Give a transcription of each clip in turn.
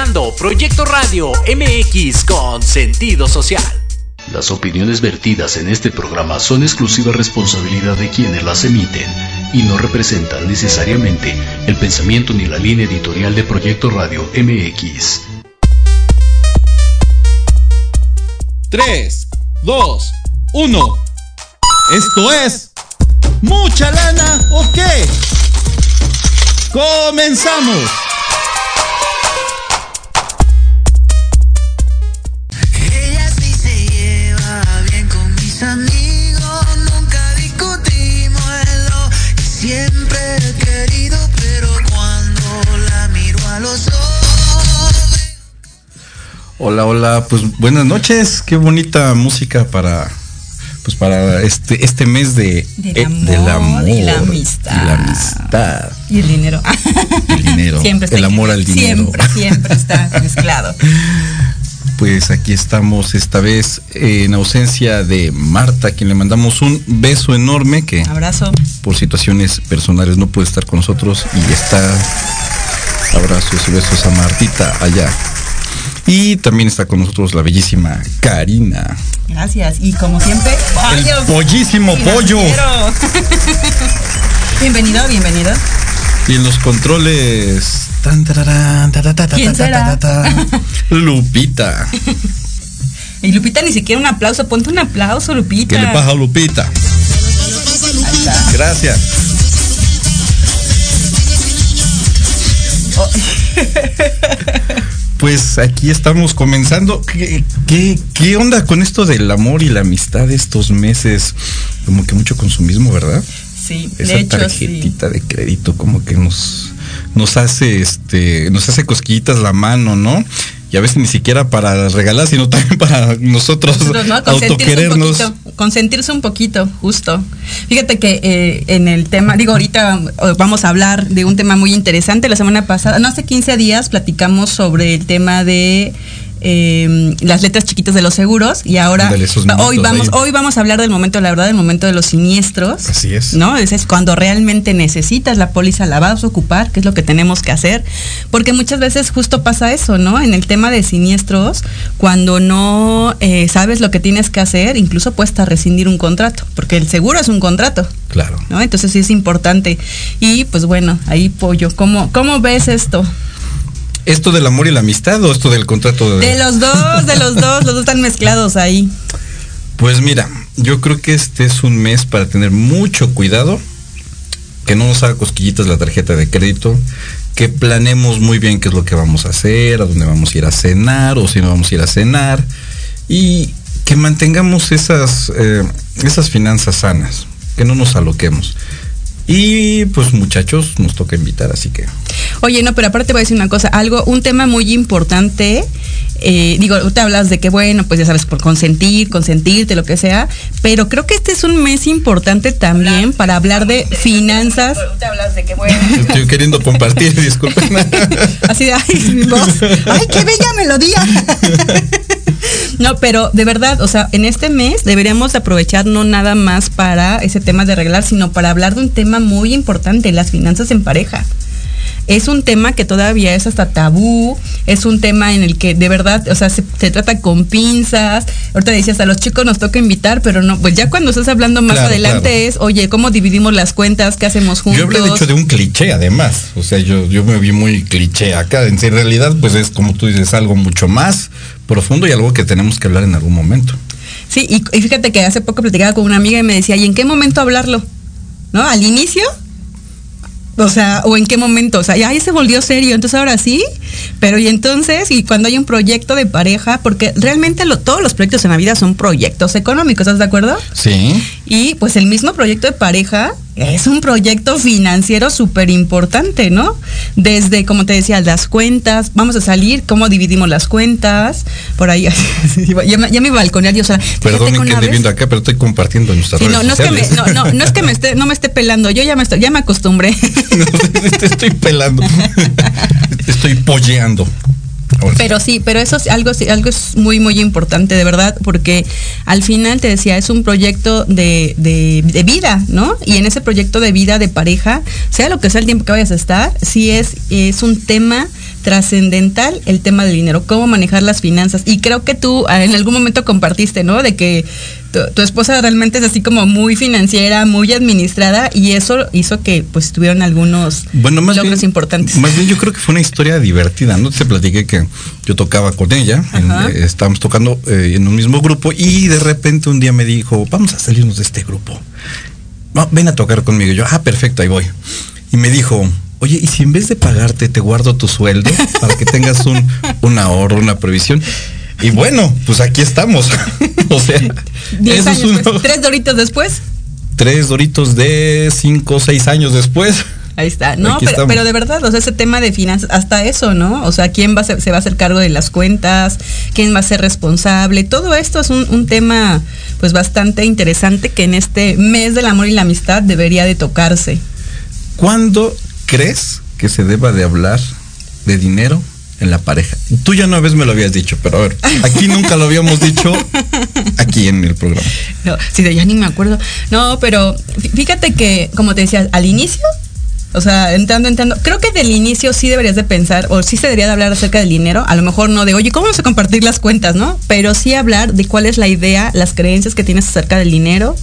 escuchando Proyecto Radio MX con sentido social. Las opiniones vertidas en este programa son exclusiva responsabilidad de quienes las emiten y no representan necesariamente el pensamiento ni la línea editorial de Proyecto Radio MX. 3, 2, 1. Esto es... ¿Mucha lana o qué? ¡Comenzamos! Hola, hola, pues buenas noches, qué bonita música para pues para este este mes de del amor, y la amistad y la amistad. y el dinero. El dinero. Siempre el amor al dinero. Siempre siempre está mezclado. Pues aquí estamos esta vez en ausencia de Marta, a quien le mandamos un beso enorme que abrazo. por situaciones personales no puede estar con nosotros y está. Abrazos y besos a Martita allá y también está con nosotros la bellísima Karina. Gracias. Y como siempre, el pollísimo pollo. bienvenido, bienvenido. Y en los controles. ¿Quién será? Lupita. Y Lupita ni siquiera un aplauso. Ponte un aplauso, Lupita. ¿Qué le pasa a Lupita? Gracias. Oh. Pues aquí estamos comenzando. ¿Qué, ¿Qué, onda con esto del amor y la amistad estos meses? Como que mucho consumismo, ¿verdad? Sí, Esa tarjetita de crédito como que nos, nos hace este, nos hace cosquillitas la mano, ¿no? Y a veces ni siquiera para regalar, sino también para nosotros, autoquerernos. consentirse un poquito, justo. Fíjate que eh, en el tema, digo, ahorita eh, vamos a hablar de un tema muy interesante. La semana pasada, no hace 15 días, platicamos sobre el tema de Em, las letras chiquitas de los seguros y ahora hoy vamos hoy vamos a hablar del momento la verdad del momento de los siniestros. Así es. No ese es cuando realmente necesitas la póliza la vas a ocupar que es lo que tenemos que hacer. Porque muchas veces justo pasa eso no en el tema de siniestros cuando no eh, sabes lo que tienes que hacer incluso puedes rescindir un contrato porque el seguro es un contrato. Claro. No entonces sí es importante. Y pues bueno ahí pollo. Cómo cómo ves esto ¿Esto del amor y la amistad o esto del contrato de... De los dos, de los dos, los dos están mezclados ahí. Pues mira, yo creo que este es un mes para tener mucho cuidado, que no nos haga cosquillitas la tarjeta de crédito, que planemos muy bien qué es lo que vamos a hacer, a dónde vamos a ir a cenar o si no vamos a ir a cenar, y que mantengamos esas, eh, esas finanzas sanas, que no nos aloquemos. Y pues muchachos, nos toca invitar, así que. Oye, no, pero aparte te voy a decir una cosa, algo, un tema muy importante. Eh, digo, tú te hablas de que bueno, pues ya sabes, por consentir, consentirte, lo que sea, pero creo que este es un mes importante también para hablar de finanzas. Te hablas de que bueno. Estoy queriendo compartir, disculpen. Así de, ay, mi voz. Ay, qué bella melodía. No, pero de verdad, o sea, en este mes deberíamos aprovechar no nada más para ese tema de arreglar, sino para hablar de un tema muy importante, las finanzas en pareja es un tema que todavía es hasta tabú, es un tema en el que de verdad, o sea, se, trata con pinzas. Ahorita decías, a los chicos nos toca invitar, pero no, pues ya cuando estás hablando más adelante es, oye, ¿cómo dividimos las cuentas? ¿Qué hacemos juntos? Yo habría dicho de un cliché además, o sea, yo, yo me vi muy cliché acá. En realidad, pues es como tú dices, algo mucho más profundo y algo que tenemos que hablar en algún momento. Sí, y, fíjate que hace poco platicaba con una amiga y me decía, ¿y en qué momento hablarlo? ¿No? ¿Al inicio? O sea, o en qué momento, o sea, ya se volvió serio, entonces ahora sí, pero y entonces, y cuando hay un proyecto de pareja, porque realmente todos los proyectos en la vida son proyectos económicos, ¿estás de acuerdo? Sí. Y pues el mismo proyecto de pareja es un proyecto financiero súper importante, ¿no? Desde, como te decía, las cuentas, vamos a salir, cómo dividimos las cuentas, por ahí, ya, me, ya me balconear yo, o sea, Perdón que esté viendo acá, pero estoy compartiendo nuestras no, no, es que me, no, no, no, es que me esté, no me esté pelando, yo ya me, estoy, ya me acostumbré. no, te estoy pelando, estoy polleando. Pero sí, pero eso es algo, algo es muy, muy importante, de verdad, porque al final te decía, es un proyecto de, de, vida, ¿no? Y en ese proyecto de vida de pareja, sea lo que sea el tiempo que vayas a estar, sí es, es un tema trascendental el tema del dinero, cómo manejar las finanzas. Y creo que tú ah, en algún momento compartiste, ¿no? De que tu, esposa realmente es así como muy financiera, muy administrada y eso hizo que pues tuvieron algunos bueno, más logros importantes. Más bien yo creo que fue una historia divertida, ¿no? Te platiqué que yo tocaba con ella, eh, estábamos tocando eh, en un mismo grupo y de repente un día me dijo, vamos a salirnos de este grupo. ven a tocar conmigo. yo, ah, perfecto, ahí voy. Y me dijo, oye, ¿y si en vez de pagarte te guardo tu sueldo para que tengas un, un ahorro, una previsión? Y bueno, pues aquí estamos. o sea, tres doritos después. Tres doritos de cinco o seis años después. Ahí está. No, pero, de verdad, o sea, ese tema de finanzas, hasta eso, ¿no? O sea, ¿quién va a se va a hacer cargo de las cuentas? ¿Quién va a ser responsable? Todo esto es un, un tema, pues, bastante interesante que en este mes del amor y la amistad debería de tocarse. ¿Cuándo crees que se deba de hablar de dinero en la pareja. Tú ya una vez me lo habías dicho, pero a ver, aquí nunca lo habíamos dicho aquí en el programa. No, sí, ya ni me acuerdo. No, pero fíjate que, como te decía, al inicio, o sea, entrando, entrando, creo que del inicio sí deberías de pensar, o sí se debería de hablar acerca del dinero, a lo mejor no de, oye, ¿cómo vamos a compartir las cuentas, no? Pero sí hablar de cuál es la idea, las creencias que tienes acerca del dinero,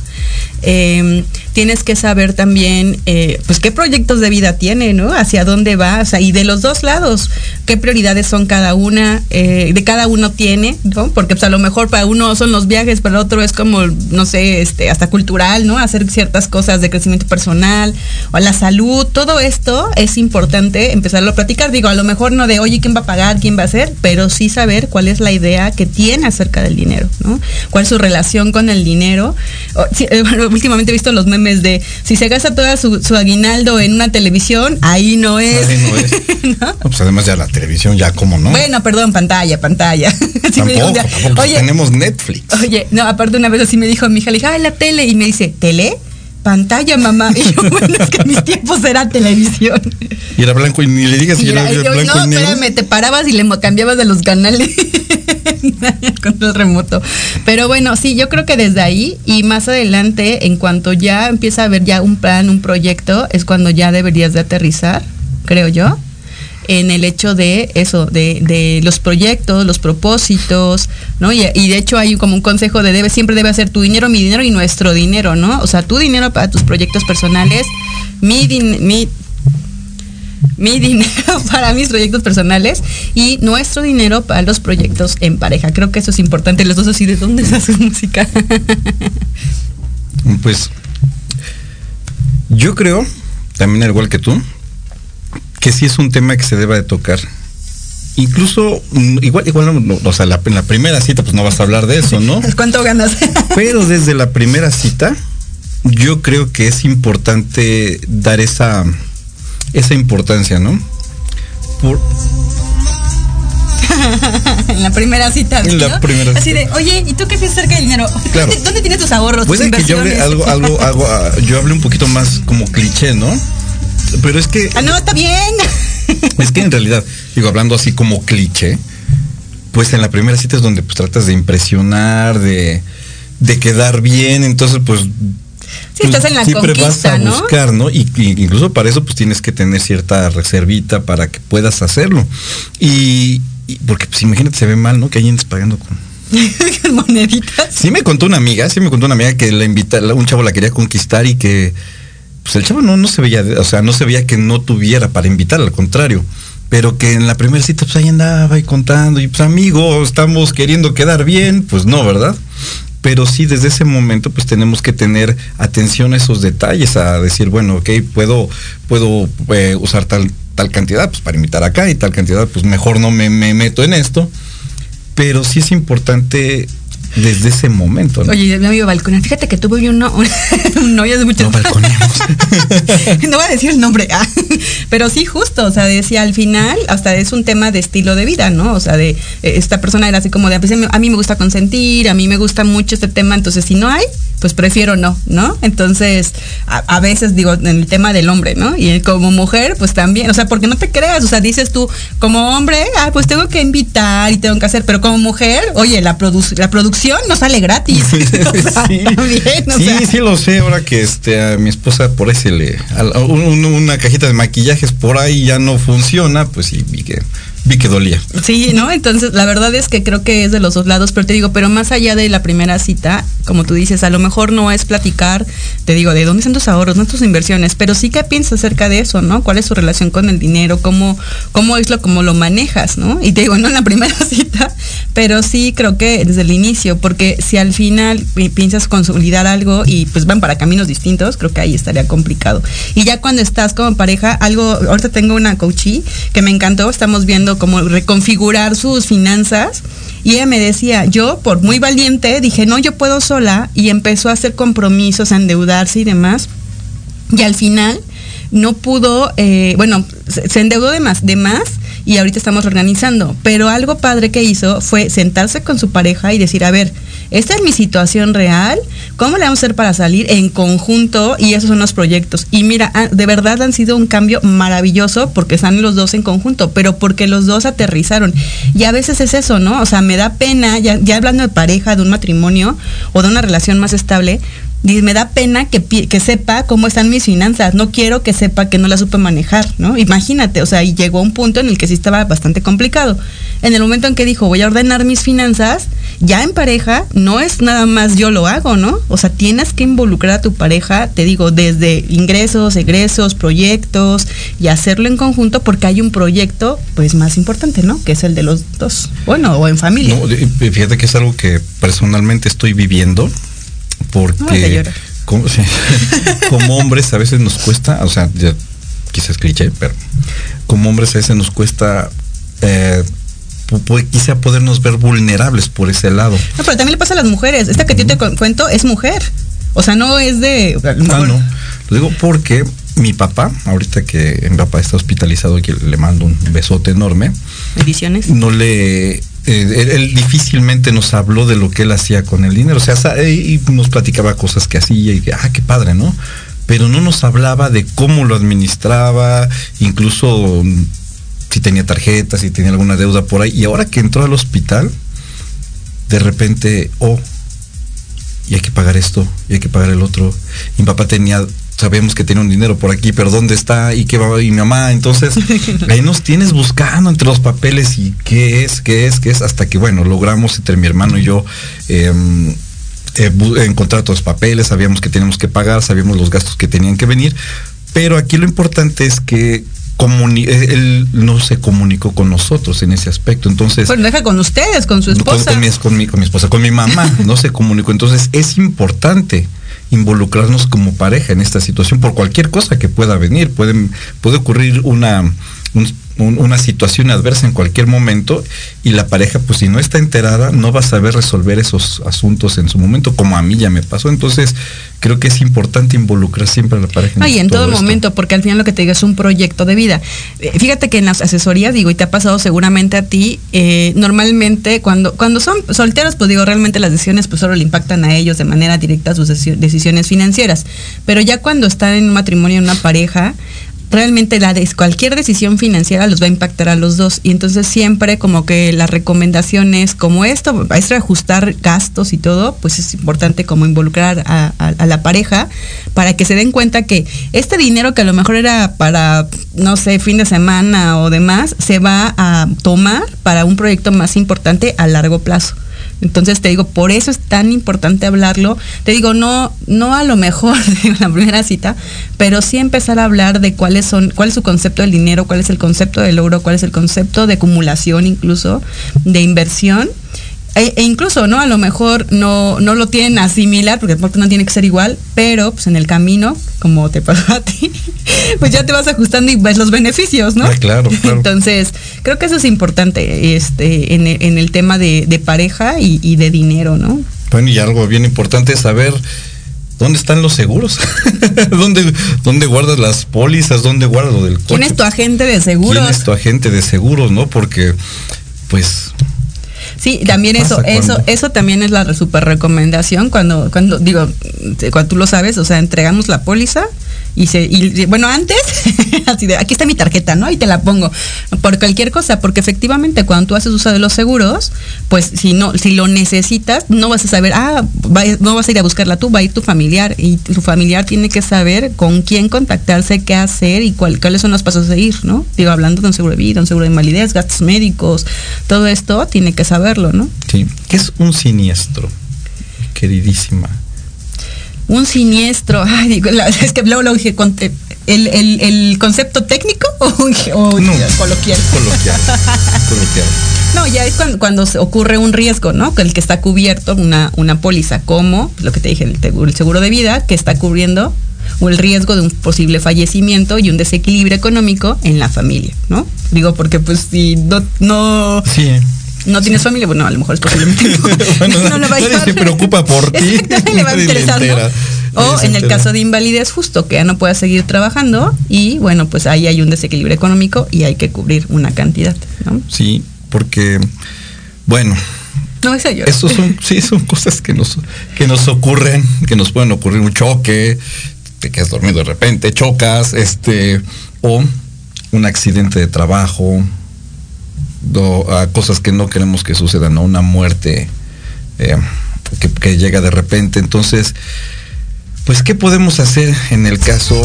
Em, tienes que saber también, eh, pues, qué proyectos de vida tiene, ¿no? Hacia dónde va, o sea, y de los dos lados, qué prioridades son cada una, eh, de cada uno tiene, ¿no? Porque, pues, a lo mejor para uno son los viajes, para otro es como, no sé, este, hasta cultural, ¿no? Hacer ciertas cosas de crecimiento personal, o la salud, todo esto es importante empezarlo a platicar. Digo, a lo mejor no de, oye, ¿quién va a pagar? ¿Quién va a hacer? Pero sí saber cuál es la idea que tiene acerca del dinero, ¿no? Cuál es su relación con el dinero. Eh, últimamente he visto los memes de si se gasta toda su, aguinaldo en una televisión, ahí no es. Ahí no es. pues además ya la televisión, ya como no. Bueno, perdón, pantalla, pantalla. tampoco, oye, tenemos Netflix. Oye, no, aparte una vez así me dijo mi hija, le dije, ay, la tele, y me dice, ¿tele? Pantalla, mamá. Y yo, bueno, es que en mis tiempos era televisión. Y era blanco y ni le digas si era, era blanco no, y negro. espérame, te parabas y le cambiabas de los canales con el remoto. Pero bueno, sí, yo creo que desde ahí y más adelante, en cuanto ya empieza a haber ya un plan, un proyecto, es cuando ya deberías de aterrizar, creo yo en el hecho de eso, de, los proyectos, los propósitos, ¿no? Y, de hecho hay como un consejo de debe, siempre debe ser tu dinero, mi dinero y nuestro dinero, ¿no? O sea, tu dinero para tus proyectos personales, mi, mi, mi dinero para mis proyectos personales y nuestro dinero para los proyectos en pareja. Creo que eso es importante. Los dos así, ¿de dónde se hace música? pues yo creo, también al igual que tú, que sí es un tema que se deba de tocar. Incluso, mm, igual, igual, o sea, en la primera cita, pues no vas a hablar de eso, ¿no? ¿Cuánto ganas? Pero desde la primera cita, yo creo que es importante dar esa, esa importancia, ¿no? Por, en la primera cita. En la primera Así de, oye, ¿y tú qué piensas acerca del dinero? ¿Dónde tienes tus ahorros? Puede que yo hable algo, algo, algo, ah, yo hable un poquito más como cliché, ¿no? Pero es que. Ah, no, está bien. Es que en realidad, digo, hablando así como cliché, pues en la primera cita es donde pues tratas de impresionar, de, de quedar bien, entonces pues Sí, estás en la siempre vas a buscar, ¿no? Y, incluso para eso pues tienes que tener cierta reservita para que puedas hacerlo. Y, porque pues imagínate, se ve mal, ¿no? Que hay pagando con moneditas. Sí me contó una amiga, sí me contó una amiga que la invita, un chavo la quería conquistar y que pues el chavo no, no se veía, o sea, no se veía que no tuviera para invitar, al contrario. Pero que en la primera cita, pues ahí andaba y contando, y pues amigo, estamos queriendo quedar bien, pues no, ¿verdad? Pero sí, desde ese momento, pues tenemos que tener atención a esos detalles, a decir, bueno, ok, puedo, puedo eh, usar tal, tal cantidad, pues para invitar acá, y tal cantidad, pues mejor no me, me meto en esto. Pero sí es importante desde ese momento. ¿no? Oye, mi amigo balcón, fíjate que tuve uno, un, un novio de muchos No no voy a decir el nombre, ah, pero sí, justo, o sea, decía al final, hasta es un tema de estilo de vida, ¿no? O sea, de eh, esta persona era así como de, a mí me gusta consentir, a mí me gusta mucho este tema, entonces si no hay, pues prefiero no, ¿no? Entonces, a, veces digo, en el tema del hombre, ¿no? Y como mujer, pues también, o sea, porque no te creas, o sea, dices tú, como hombre, ah, pues tengo que invitar y tengo que hacer, pero como mujer, oye, la, la producción no sale gratis. sí, sí, sí, lo sé, ahora que este, a mi esposa por ahí se le, una cajita de maquillajes por ahí ya no funciona, pues sí, vi que Vi que dolía. Sí, ¿no? Entonces, la verdad es que creo que es de los dos lados, pero te digo, pero más allá de la primera cita, como tú dices, a lo mejor no es platicar, te digo, de dónde están tus ahorros, no tus inversiones, pero sí que piensas acerca de eso, ¿no? ¿Cuál es tu relación con el dinero? ¿Cómo, cómo es lo, cómo lo manejas, ¿no? Y te digo, no en la primera cita, pero sí creo que desde el inicio, porque si al final piensas consolidar algo y pues van para caminos distintos, creo que ahí estaría complicado. Y ya cuando estás como pareja, algo, ahorita tengo una coachee que me encantó, estamos viendo como reconfigurar sus finanzas. Y ella me decía, yo por muy valiente dije, no, yo puedo sola y empezó a hacer compromisos, a endeudarse y demás. Y al final no pudo, eh, bueno, se endeudó de más, de más y ahorita estamos organizando. Pero algo padre que hizo fue sentarse con su pareja y decir, a ver, esta es mi situación real, ¿cómo le vamos a hacer para salir en conjunto? Y esos son los proyectos. Y mira, ah, de verdad han sido un cambio maravilloso porque están los dos en conjunto, pero porque los dos aterrizaron. Y a veces es eso, ¿no? O sea, me da pena, ya, ya hablando de pareja, de un matrimonio o de una relación más estable, me da pena que, que, sepa cómo están mis finanzas. No quiero que sepa que no la supe manejar, ¿no? Imagínate, o sea, y llegó a un punto en el que sí estaba bastante complicado. En el momento en que dijo, voy a ordenar mis finanzas, ya en pareja, no es nada más yo lo hago, ¿no? O sea, tienes que involucrar a tu pareja, te digo, desde ingresos, egresos, proyectos, y hacerlo en conjunto porque hay un proyecto, pues, más importante, ¿no? Que es el de los dos. Bueno, o en familia. No, fíjate que es algo que personalmente estoy viviendo porque como, hombres a veces nos cuesta, o sea, ya quizás cliché, pero como hombres a veces nos cuesta eh, quizá podernos ver vulnerables por ese lado. No, pero también le pasa a las mujeres. Esta que yo te cuento es mujer. O sea, no es de. Ah, no. Lo digo porque mi papá, ahorita que mi papá está hospitalizado y que le mando un besote enorme. Bendiciones. No le eh, él, difícilmente nos habló de lo que él hacía con el dinero. O sea, y nos platicaba cosas que hacía y que, ah, qué padre, ¿no? Pero no nos hablaba de cómo lo administraba, incluso mm, si tenía tarjetas, si tenía alguna deuda por ahí. Y ahora que entró al hospital, de repente, oh, y hay que pagar esto, y hay que pagar el otro. Y mi papá tenía sabemos que tiene un dinero por aquí, pero ¿dónde está? ¿Y qué va? Y mi mamá, entonces ahí nos tienes buscando entre los papeles y qué es, qué es, qué es, hasta que bueno, logramos entre mi hermano y yo em, eh, encontrar todos los papeles, sabíamos que teníamos que pagar, sabíamos los gastos que tenían que venir, pero aquí lo importante es que eh, él no se comunicó con nosotros en ese aspecto. Entonces. Bueno, deja con ustedes, con su esposa. Con, mi, con, mi, con mi esposa, con mi mamá, no se comunicó. Entonces es importante involucrarnos como pareja en esta situación por cualquier cosa que pueda venir. Puede, ocurrir una, una situación adversa en cualquier momento y la pareja, pues si no está enterada, no va a saber resolver esos asuntos en su momento, como a mí ya me pasó. Entonces, creo que es importante involucrar siempre a la pareja. En y en todo, momento, porque al final lo que te digo es un proyecto de vida. Eh, fíjate que en las asesorías, digo, y te ha pasado seguramente a ti, eh, normalmente cuando, cuando son solteros, pues digo, realmente las decisiones pues solo le impactan a ellos de manera directa sus decisiones financieras. Pero ya cuando están en un matrimonio, en una pareja, realmente la cualquier decisión financiera los va a impactar a los dos. Y entonces siempre como que las recomendaciones como esto es ajustar gastos y todo pues es importante como involucrar a, la pareja para que se den cuenta que este dinero que a lo mejor era para no sé fin de semana o demás se va a tomar para un proyecto más importante a largo plazo entonces te digo, por eso es tan importante hablarlo. Te digo, no, no a lo mejor en la primera cita, pero sí empezar a hablar de cuáles son, cuál es su concepto del dinero, cuál es el concepto del logro, cuál es el concepto de acumulación incluso, de inversión e, e, incluso, ¿no? A lo mejor no, no lo tienen asimilar, porque no tiene que ser igual, pero pues en el camino, como te pasó a ti, pues ya te vas ajustando y ves los beneficios, ¿no? claro, claro. Entonces, creo que eso es importante este, en, el tema de, pareja y, de dinero, ¿no? Bueno, y algo bien importante es saber ¿Dónde están los seguros? ¿Dónde, ¿Dónde guardas las pólizas? ¿Dónde guardas lo del coche? ¿Quién es tu agente de seguros? ¿Quién es tu agente de seguros, no? Porque, pues, Sí, también eso, eso, eso también es la super recomendación cuando, cuando, digo, cuando tú lo sabes, o sea, entregamos la póliza Y, se, y bueno, antes, así de, aquí está mi tarjeta, ¿no? Y te la pongo por cualquier cosa, porque efectivamente cuando tú haces uso de los seguros, pues si no, si lo necesitas, no vas a saber, ah, no vas a ir a buscarla tú, va a ir tu familiar y tu familiar tiene que saber con quién contactarse, qué hacer y cuáles son los pasos a seguir, ¿no? Digo, hablando de un seguro de vida, un seguro de invalidez, gastos médicos, todo esto tiene que saberlo, ¿no? Sí. ¿Qué es un siniestro, queridísima? Un siniestro, ay, es que luego lo dije, el, el, concepto técnico o, coloquial. Coloquial. coloquial. No, ya es cuando, cuando ocurre un riesgo, ¿no? El que está cubierto una, una póliza, como lo que te dije, el, el seguro de vida, que está cubriendo o el riesgo de un posible fallecimiento y un desequilibrio económico en la familia, ¿no? Digo, porque pues si no, no sí no tienes familia, bueno, a lo mejor es posiblemente no. nadie se preocupa por ti. le va a interesar, O en el caso de invalidez, justo que ya no pueda seguir trabajando y bueno, pues ahí hay un desequilibrio económico y hay que cubrir una cantidad, ¿no? Sí, porque, bueno, no, es yo. Estos son, sí, son cosas que nos, que nos ocurren, que nos pueden ocurrir un choque, te quedas dormido de repente, chocas, este, o un accidente de trabajo, a cosas que no queremos que sucedan, ¿no? Una muerte eh, que, llega de repente. Entonces, pues, ¿qué podemos hacer en el caso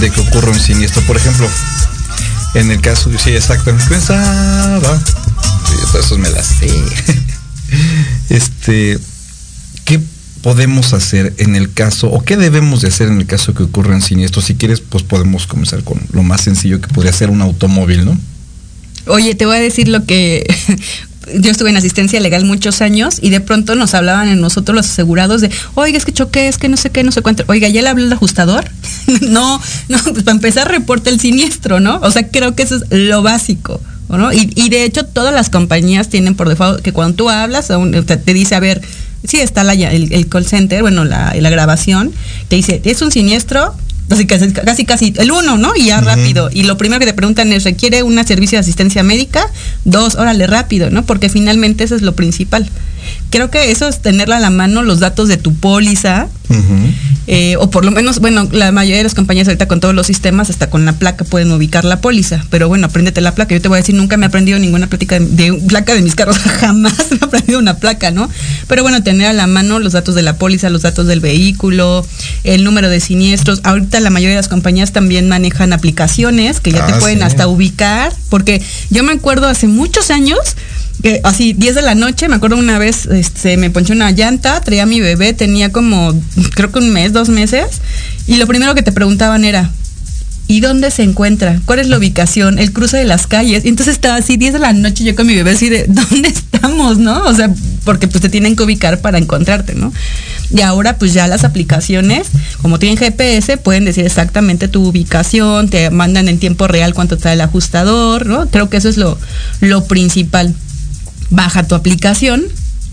de que ocurra un siniestro? Por ejemplo, en el caso, sí, exactamente, pensaba, sí, me las sé. este, ¿qué podemos hacer en el caso, o qué debemos de hacer en el caso que ocurra un siniestro? Si quieres, pues podemos comenzar con lo más sencillo que podría ser un automóvil, ¿no? Oye, te voy a decir lo que yo estuve en asistencia legal muchos años y de pronto nos hablaban en nosotros los asegurados de, oiga, es que choqué, es que no sé qué, no sé cuánto. Oiga, ¿ya le habló el ajustador? no, no, pues para empezar reporta el siniestro, ¿no? O sea, creo que eso es lo básico. ¿no? Y, de hecho todas las compañías tienen por default que cuando tú hablas, te dice, a ver, sí está el, call center, bueno, la, la grabación, te dice, es un siniestro, Casi, casi, casi, el uno, ¿no? Y ya rápido. Y lo primero que te preguntan es, ¿requiere un servicio de asistencia médica? Dos, órale, rápido, ¿no? Porque finalmente eso es lo principal. Creo que eso es tenerla a la mano, los datos de tu póliza, eh, o por lo menos, bueno, la mayoría de las compañías ahorita con todos los sistemas, hasta con la placa pueden ubicar la póliza, pero bueno, apréndete la placa. Yo te voy a decir, nunca me he aprendido ninguna plática de, placa de mis carros, jamás me he aprendido una placa, ¿no? Pero bueno, tener a la mano los datos de la póliza, los datos del vehículo, el número de siniestros. Ahorita la mayoría de las compañías también manejan aplicaciones que ya te ah, pueden hasta ubicar, porque yo me acuerdo hace muchos años, así 10 de la noche, me acuerdo una vez, este, me ponché una llanta, traía a mi bebé, tenía como, creo que un mes, dos meses, y lo primero que te preguntaban era, ¿y dónde se encuentra? ¿Cuál es la ubicación? El cruce de las calles. Y entonces estaba así 10 de la noche yo con mi bebé así de, ¿dónde estamos? ¿No? O sea, porque pues te tienen que ubicar para encontrarte, ¿no? Y ahora pues ya las aplicaciones, como tienen GPS, pueden decir exactamente tu ubicación, te mandan en tiempo real cuánto está el ajustador, ¿no? Creo que eso es lo, lo principal baja tu aplicación.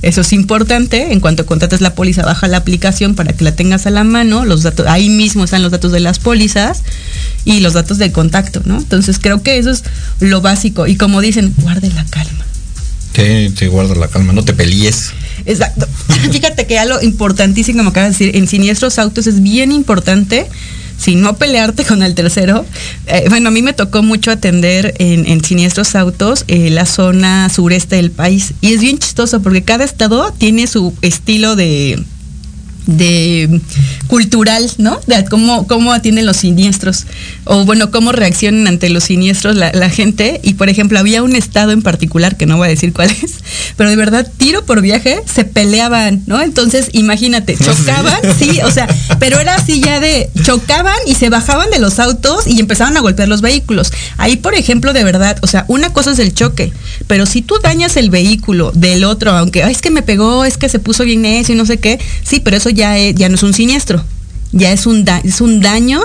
Eso es importante. En cuanto contrates la póliza, baja la aplicación para que la tengas a la mano. Los datos, ahí mismo están los datos de las pólizas y los datos de contacto, ¿no? Entonces creo que eso es lo básico. Y como dicen, guarde la calma. Sí, sí, guarda la calma, no te pelees. Exacto. Fíjate que algo importantísimo, como acabas de decir, en siniestros autos es bien importante sin no pelearte con el tercero. Eh, bueno, a mí me tocó mucho atender en, siniestros autos eh, la zona sureste del país y es bien chistoso porque cada estado tiene su estilo de, de cultural, ¿no? De cómo, cómo atienden los siniestros, o bueno, cómo reaccionan ante los siniestros la, gente. Y por ejemplo, había un estado en particular, que no voy a decir cuál es, pero de verdad, tiro por viaje, se peleaban, ¿no? Entonces, imagínate, chocaban, sí, o sea, pero era así ya de, chocaban y se bajaban de los autos y empezaban a golpear los vehículos. Ahí, por ejemplo, de verdad, o sea, una cosa es el choque, pero si tú dañas el vehículo del otro, aunque, es que me pegó, es que se puso bien necio y no sé qué, sí, pero eso ya, ya no es un siniestro, ya es un, es un daño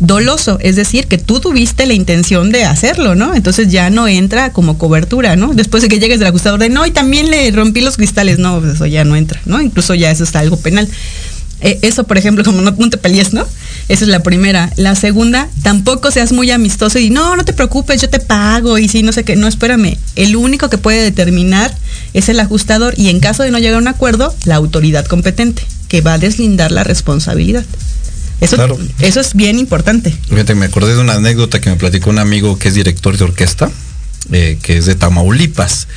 doloso, es decir, que tú tuviste la intención de hacerlo, ¿no? Entonces ya no entra como cobertura, ¿no? Después de que llegues del ajustador de, no, y también le rompí los cristales, no, pues eso ya no entra, ¿no? Incluso ya eso está algo penal. Eh, eso, por ejemplo, como no, te pelees, ¿no? Esa es la primera. La segunda, tampoco seas muy amistoso y no, no te preocupes, yo te pago y sí, no sé qué. No, espérame. El único que puede determinar es el ajustador y en caso de no llegar a un acuerdo, la autoridad competente, que va a deslindar la responsabilidad. Eso, Claro. eso es bien importante. Fíjate, me acordé de una anécdota que me platicó un amigo que es director de orquesta, eh, que es de Tamaulipas.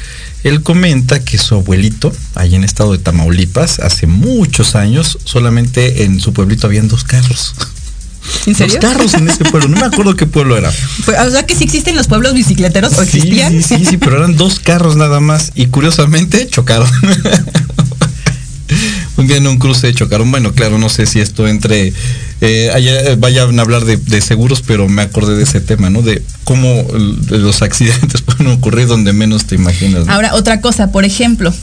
Él comenta que su abuelito, allá en el estado de Tamaulipas, hace muchos años, solamente en su pueblito habían dos carros. ¿En serio? Dos carros en ese pueblo. No me acuerdo qué pueblo era. Pues, o sea que sí existen los pueblos bicicleteros o Sí, existían. sí, sí, sí, pero eran dos carros nada más y curiosamente chocaron. un día en un cruce chocaron. Bueno, claro, no sé si esto entre eh, allá eh, vayan a hablar de, de seguros, pero me acordé de ese tema, ¿no? De cómo los accidentes pueden ocurrir donde menos te imaginas. ¿no? Ahora, otra cosa, por ejemplo,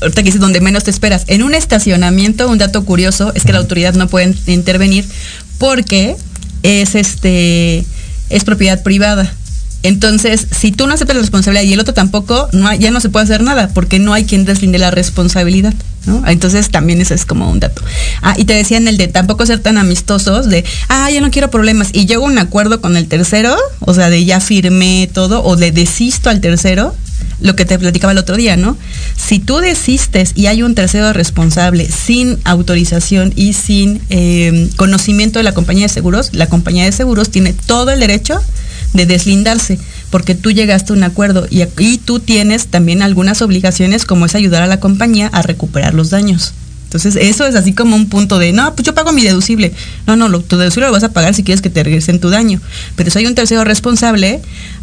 ahorita que dices donde menos te esperas, en un estacionamiento, un dato curioso es que la autoridad no puede intervenir porque es este es propiedad privada. Entonces, si tú no aceptas la responsabilidad y el otro tampoco, no hay- ya no se puede hacer nada porque no hay quien deslinde la responsabilidad. Entonces, también ese es como un dato. Ah, y te decían el de tampoco ser tan amistosos, de, ah, ya no quiero problemas. Y llego a un acuerdo con el tercero, o sea, de ya firmé todo, o le desisto al tercero, lo que te platicaba el otro día, ¿no? Si tú desistes y hay un tercero responsable sin autorización y sin eh, conocimiento de la compañía de seguros, la compañía de seguros tiene todo el derecho de deslindarse porque tú llegaste a un acuerdo y, tú tienes también algunas obligaciones como es ayudar a la compañía a recuperar los daños. Entonces, eso es así como un punto de, no, pues yo pago mi deducible. No, no, lo, tu deducible lo vas a pagar si quieres que te regresen tu daño. Pero si hay un tercero responsable,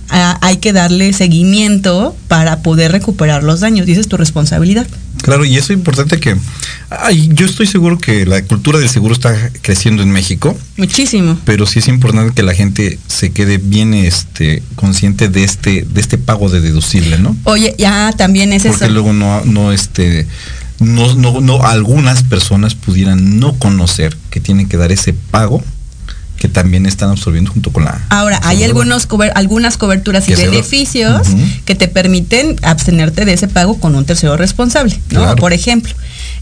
ah, hay que darle seguimiento para poder recuperar los daños. Y esa es tu responsabilidad. Claro, y eso es importante que ay, yo estoy seguro que la cultura del seguro está creciendo en México. Muchísimo. pero sí es importante que la gente se quede bien este consciente de este de este pago de deducible no Oye, ya también es porque eso. luego no no este no, no, no algunas personas pudieran no conocer que tienen que dar ese pago que también están absorbiendo junto con la Ahora, hay algunos cober- algunas coberturas y beneficios que te permiten abstenerte de ese pago con un tercero responsable, ¿no? Claro. Por ejemplo,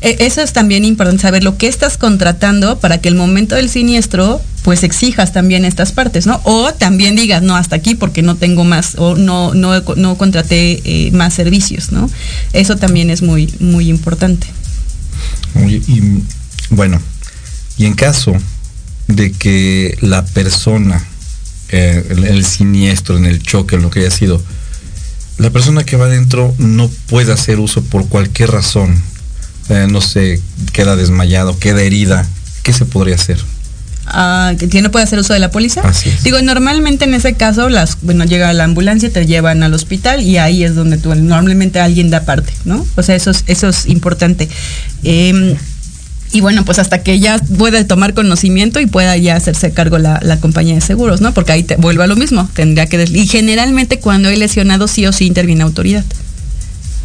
e- eso es también importante saber lo que estás contratando para que el momento del siniestro pues exijas también estas partes, ¿no? O también digas, no, hasta aquí porque no tengo más o no no, no contraté eh, más servicios, ¿no? Eso también es muy muy importante. Oye, y bueno, y en caso de que la persona, eh, el, el siniestro, en el choque, en lo que haya sido, la persona que va adentro no puede hacer uso por cualquier razón, eh, no sé, queda desmayado, queda herida, ¿qué se podría hacer? Ah, que no puede hacer uso de la póliza. Así es. Digo, normalmente en ese caso, las, bueno, llega la ambulancia, te llevan al hospital y ahí es donde tú, normalmente alguien da parte, ¿no? O sea, eso es, eso es importante. Em, y bueno, pues hasta que ya pueda tomar conocimiento y pueda ya hacerse cargo la, la compañía de seguros, ¿no? Porque ahí te vuelve a lo mismo, tendría que... Y generalmente cuando hay lesionado sí o sí interviene autoridad.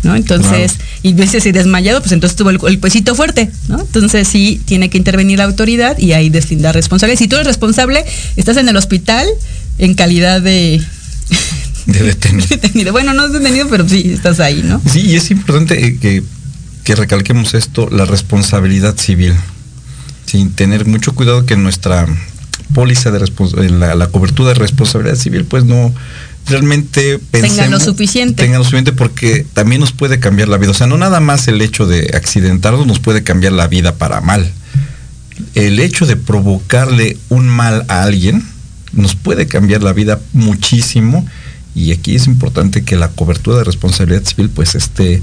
¿no? Entonces, y veces si desmayado, pues entonces tuvo el, el pesito fuerte, ¿no? Entonces sí tiene que intervenir la autoridad y ahí deslindar responsable. Si tú eres responsable, estás en el hospital en calidad de De detenido. detenido. Bueno, no es detenido, pero sí estás ahí, ¿no? Sí, y es importante eh, que, que recalquemos esto, la responsabilidad civil. Sin tener mucho cuidado que nuestra póliza de eh, la, la cobertura de responsabilidad civil, pues no realmente Tenga lo suficiente. Tenga lo suficiente porque también nos puede cambiar la vida. O sea, no nada más el hecho de accidentarnos nos puede cambiar la vida para mal. El hecho de provocarle un mal a alguien nos puede cambiar la vida muchísimo y aquí es importante que la cobertura de responsabilidad civil pues esté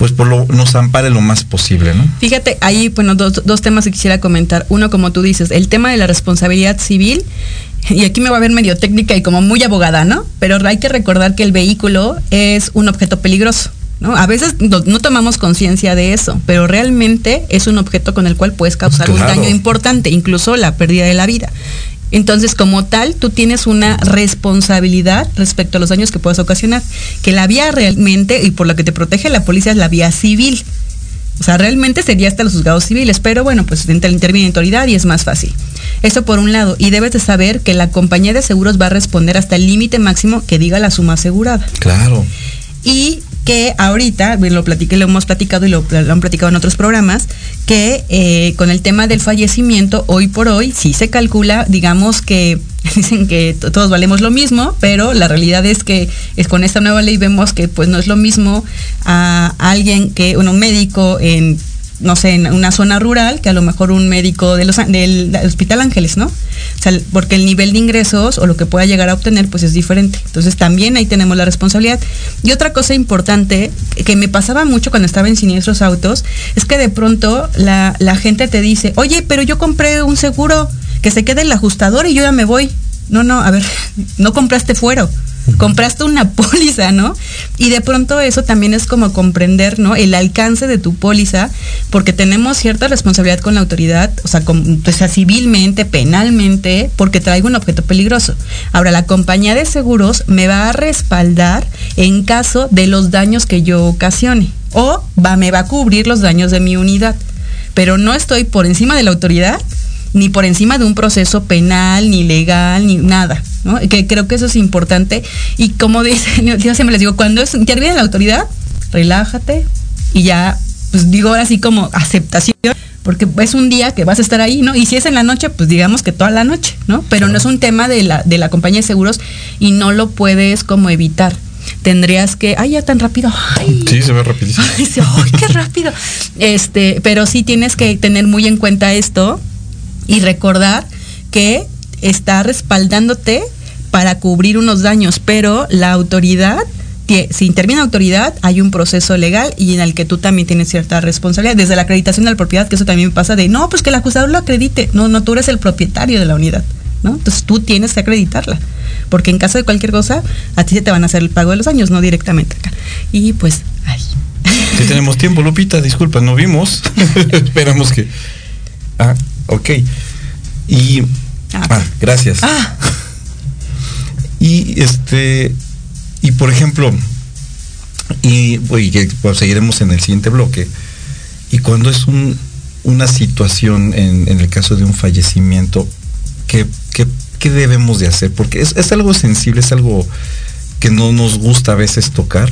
pues por lo nos ampare lo más posible, ¿no? Fíjate, ahí, bueno, dos, dos temas que quisiera comentar. Uno, como tú dices, el tema de la responsabilidad civil. Y aquí me va a ver medio técnica y como muy abogada, ¿no? Pero hay que recordar que el vehículo es un objeto peligroso. ¿No? A veces no, no tomamos conciencia de eso, pero realmente es un objeto con el cual puedes causar un daño importante, incluso la pérdida de la vida. Entonces, como tal, tú tienes una responsabilidad respecto a los daños que puedes ocasionar. Que la vía realmente, y por lo que te protege la policía, es la vía civil. O sea, realmente sería hasta los juzgados civiles, pero bueno, pues interviene autoridad y es más fácil. Eso por un lado. Y debes de saber que la compañía de seguros va a responder hasta el límite máximo que diga la suma asegurada. Claro. Y que ahorita, lo platiqué, lo hemos platicado y lo, han platicado en otros programas, que eh, con el tema del fallecimiento, hoy por hoy, sí se calcula, digamos que dicen que to- todos valemos lo mismo, pero la realidad es que es con esta nueva ley vemos que pues no es lo mismo a alguien que, un médico en no sé, en una zona rural que a lo mejor un médico de los, del, Hospital Ángeles, ¿no? O sea, porque el nivel de ingresos o lo que pueda llegar a obtener pues es diferente. Entonces también ahí tenemos la responsabilidad. Y otra cosa importante que me pasaba mucho cuando estaba en siniestros autos es que de pronto la, la gente te dice, oye, pero yo compré un seguro que se quede el ajustador y yo ya me voy. No, no, a ver, no compraste fuero compraste una póliza, ¿no? Y de pronto eso también es como comprender, ¿no? El alcance de tu póliza, porque tenemos cierta responsabilidad con la autoridad, o sea, civilmente, penalmente, porque traigo un objeto peligroso. Ahora, la compañía de seguros me va a respaldar en caso de los daños que yo ocasione, o va, me va a cubrir los daños de mi unidad. Pero no estoy por encima de la autoridad, ni por encima de un proceso penal, ni legal, ni nada. ¿no? Que creo que eso es importante. Y como dice, yo siempre les digo, cuando es, interviene la autoridad, relájate y ya, pues digo ahora así como aceptación, porque es un día que vas a estar ahí, ¿no? Y si es en la noche, pues digamos que toda la noche, ¿no? Pero no es un tema de la, de la compañía de seguros y no lo puedes como evitar tendrías que, ay, ya tan rápido. sí, se ve rapidísimo. Ay, qué rápido. Este, pero sí tienes que tener muy en cuenta esto y recordar que está respaldándote para cubrir unos daños, pero la autoridad, si interviene autoridad, hay un proceso legal y en el que tú también tienes cierta responsabilidad. Desde la acreditación de la propiedad, que eso también pasa de, no, pues que el acusador lo acredite. No, no, tú eres el propietario de la unidad, ¿no? Entonces tú tienes que acreditarla. Porque en caso de cualquier cosa, a ti se te van a hacer el pago de los daños, no directamente acá. Y pues, ay. Si tenemos tiempo, Lupita, disculpa, no vimos. Esperamos que. Ah, ok. Y. Ah, ah gracias. Ah. Y este. Y por ejemplo. Y pues, seguiremos en el siguiente bloque. Y cuando es un, una situación en, el caso de un fallecimiento, ¿qué, qué, debemos de hacer? Porque es, es algo sensible, es algo que no nos gusta a veces tocar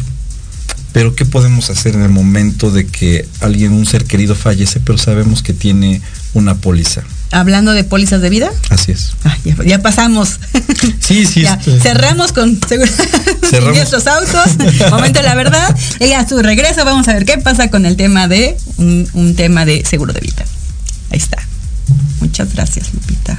pero ¿qué podemos hacer en el momento de que alguien, un ser querido fallece, pero sabemos que tiene una póliza? Hablando de pólizas de vida. Así es. Ah, ya, pasamos. Sí, sí. Este. cerramos con nuestros autos. Momento de la verdad. Y a su regreso vamos a ver qué pasa con el tema de un, un tema de seguro de vida. Ahí está. Muchas gracias, Lupita.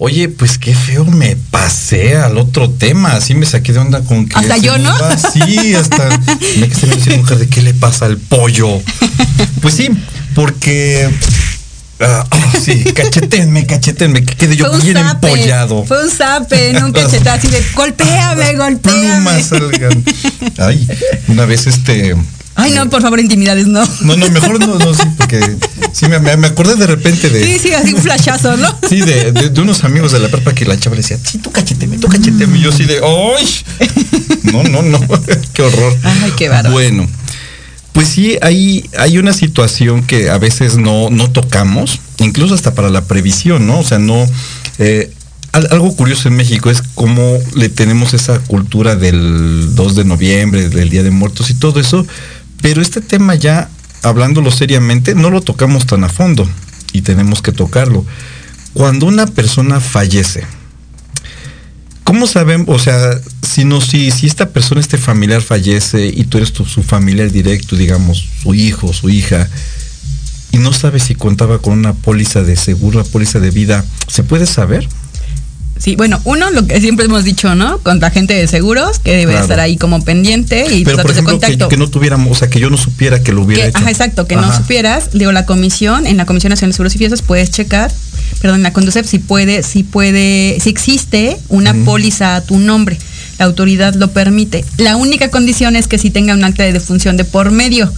Oye, pues qué feo me pasé al otro tema. Así me saqué de onda con que. Hasta yo, ¿no? va. Sí, hasta. Me que se me dice mujer de qué le pasa al pollo. Pues sí, porque. ah, ah, sí, cachetenme, cachetenme, que quede yo bien zape, empollado. Fue un zape, no un cachetado así de golpéame, golpéame. Plumas salgan. Ay, una vez este. Ay, no, por favor, intimidades, no. No, no, mejor no, no, sí, porque sí me, acordé de repente de. Sí, sí, así un flashazo, ¿no? Sí, de, de- de unos amigos de la prepa que la chava le decía, sí, tú cacheteme, tú cacheteme. Y yo así de, ¡ay! No, no, no, qué horror. Ay, qué bárbaro. Bueno, pues sí, hay, hay una situación que a veces no, no tocamos, incluso hasta para la previsión, ¿no? O sea, no. eh, al- algo curioso en México es cómo le tenemos esa cultura del 2 de noviembre, del Día de Muertos y todo eso, pero este tema ya, hablándolo seriamente, no lo tocamos tan a fondo y tenemos que tocarlo. Cuando una persona fallece, ¿cómo sabemos, o sea, si no, si, si esta persona, este familiar fallece y tú eres tu- su familiar directo, digamos, su hijo, su hija, y no sabes si contaba con una póliza de seguro, una póliza de vida, ¿se puede saber? Sí, bueno, uno, lo que siempre hemos dicho, ¿no? Con la gente de seguros, que debe Claro. estar ahí como pendiente y Pero por datos de ejemplo, que, contacto. que no tuviéramos, o sea, que yo no supiera que lo hubiera Que- hecho. ajá, exacto, que no supieras, digo, la comisión, en la Comisión Nacional de Seguros y Fianzas puedes checar, perdón, en la Conducef si puede, si puede, si existe una póliza a tu nombre, la autoridad lo permite. La única condición es que si tenga un acta de defunción de por medio.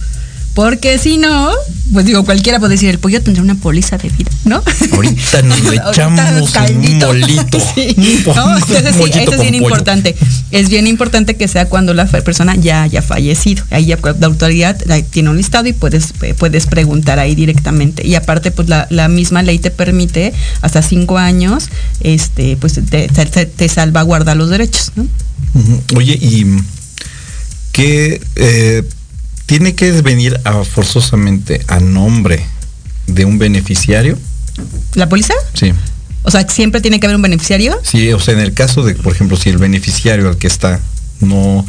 Porque si no, pues digo, cualquiera puede decir, el pollo tendrá una póliza de vida, ¿no? Ahorita nos le echamos un molito. Sí. No, entonces sí, eso es bien pollo. importante. Es bien importante que sea cuando la persona ya haya fallecido. Ahí ya la autoridad tiene un listado y puedes, eh, puedes preguntar ahí directamente. Y aparte, pues la, la misma ley te permite hasta cinco años, este, pues te, te- te salvaguarda los derechos, ¿no? Oye, ¿y qué eh, tiene que venir a, forzosamente a nombre de un beneficiario? ¿La póliza? Sí. O sea, siempre tiene que haber un beneficiario. Sí, o sea, en el caso de, por ejemplo, si el beneficiario al que está no,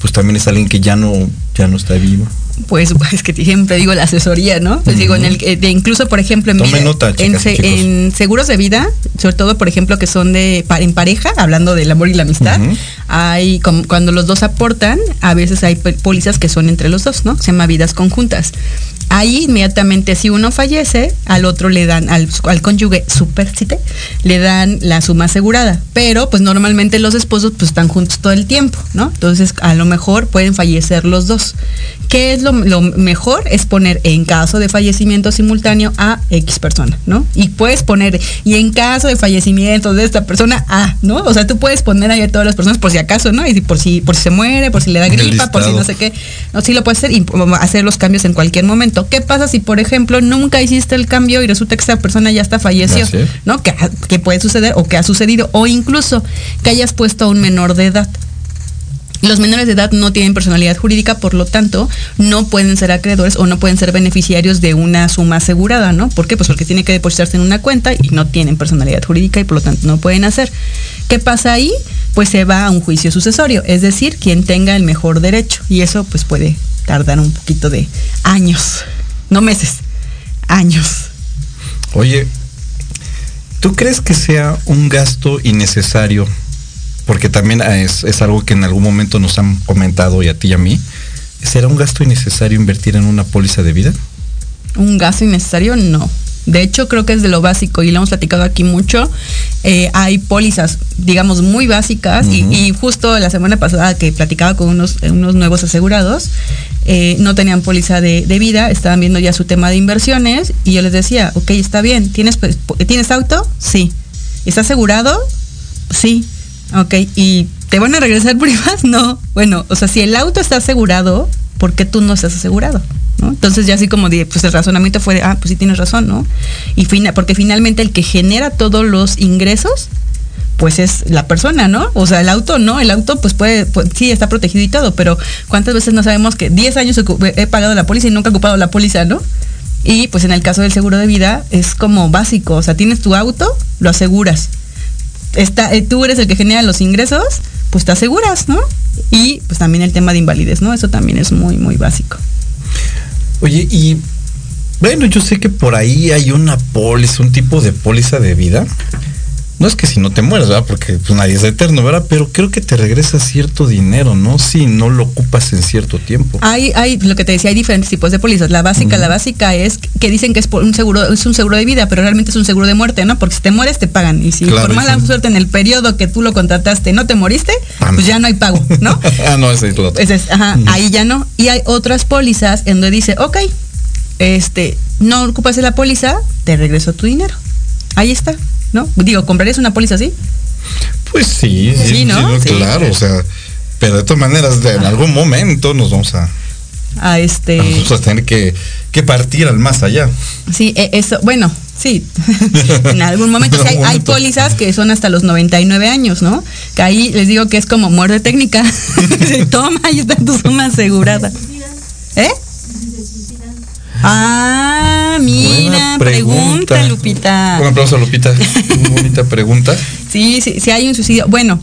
pues también es alguien que ya no, ya no está vivo. Pues es que siempre digo la asesoría, ¿no? Pues digo, en el de incluso, por ejemplo, en, vida- nota, en, chicas seguros de vida, sobre todo, por ejemplo, que son de en pareja, hablando del amor y la amistad, Ujú. hay como cuando los dos aportan, a veces hay pólizas que son entre los dos, ¿no? Se llama vidas conjuntas. Ahí inmediatamente si uno fallece, al otro le dan, al, al cónyuge supérstite, le dan la suma asegurada. Pero pues normalmente los esposos pues están juntos todo el tiempo, ¿no? Entonces a lo mejor pueden fallecer los dos. ¿Qué es lo, lo mejor? Es poner en caso de fallecimiento simultáneo a X persona, ¿no? Y puedes poner, y en caso de fallecimiento de esta persona, A, ¿no? O sea, tú puedes poner ahí a todas las personas por si acaso, ¿no? Y por si, por si se muere, por si le da gripa, por si no sé qué. No, sí lo puedes hacer y um, hacer los cambios en cualquier momento. ¿Qué pasa si, por ejemplo, nunca hiciste el cambio y resulta que esa persona ya está falleció? Es. ¿No? Que, que puede suceder o que ha sucedido. O incluso que hayas puesto a un menor de edad. Los menores de edad no tienen personalidad jurídica, por lo tanto, no pueden ser acreedores o no pueden ser beneficiarios de una suma asegurada, ¿no? ¿Por qué? Pues porque tiene que depositarse en una cuenta y no tienen personalidad jurídica y por lo tanto no pueden hacer. ¿Qué pasa ahí? Pues se va a un juicio sucesorio, es decir, quien tenga el mejor derecho. Y eso pues puede tardar un poquito de años, no meses, años. Oye, ¿tú crees que sea un gasto innecesario? Porque también ah, es, es algo que en algún momento nos han comentado y a ti y a mí. ¿Será un gasto innecesario invertir en una póliza de vida? Un gasto innecesario, no. De hecho, creo que es de lo básico y lo hemos platicado aquí mucho. Eh, hay pólizas, digamos, muy básicas y- justo la semana pasada que platicaba con unos, unos nuevos asegurados, eh, no tenían póliza de, de vida, estaban viendo ya su tema de inversiones y yo les decía, ok, está bien, ¿tienes, pues, ¿tienes auto? Sí. ¿Está asegurado? Sí. Ok, ¿y te van a regresar primas? No. Bueno, o sea, si el auto está asegurado, ¿por qué tú no estás asegurado? Entonces ya así como de, pues el razonamiento fue ah, pues sí tienes razón, ¿no? Y porque finalmente el que genera todos los ingresos, pues es la persona, ¿no? O sea, el auto no, el auto pues puede, pues, sí está protegido y todo, pero ¿cuántas veces no sabemos que 10 años he pagado la póliza y nunca he ocupado la póliza, ¿no? Y pues en el caso del seguro de vida es como básico, o sea, tienes tu auto, lo aseguras. Está, eh, tú eres el que genera los ingresos, pues te aseguras, ¿no? Y pues también el tema de invalidez, ¿no? Eso también es muy, muy básico. Oye, y bueno, yo sé que por ahí hay una póliza, un tipo de póliza de vida no es que si no te mueres, ¿verdad? Porque pues nadie es eterno, ¿verdad? Pero creo que te regresa cierto dinero, ¿no? Si no lo ocupas en cierto tiempo. Hay, hay, lo que te decía, hay diferentes tipos de pólizas. La básica, la básica es que dicen que es un seguro, es un seguro de vida, pero realmente es un seguro de muerte, ¿no? Porque si te mueres te pagan. Y si por mala suerte en el periodo que tú lo contrataste no te moriste, pues ya no hay pago, ¿no? ah, no, ese es tu ajá, ahí ya no. Y hay otras pólizas en donde dice, ok, este, no ocupas la póliza, te regreso tu dinero. Ahí está. ¿No? Digo, ¿comprarías una póliza así? Pues sí, sí, ¿no? claro, o sea, pero de todas maneras, en algún momento nos vamos a a este vamos a tener que, partir al más allá. Sí, e, eso, bueno, sí. en algún momento, hay, hay, pólizas que son hasta los 99 años, ¿no? Que ahí les digo que es como muerte técnica. Toma, ahí está tu suma asegurada. ¿Eh? Ah, mira, pregunta. Lupita. Un aplauso, Lupita. Una bonita pregunta. Sí, sí, sí hay un suicidio. Bueno,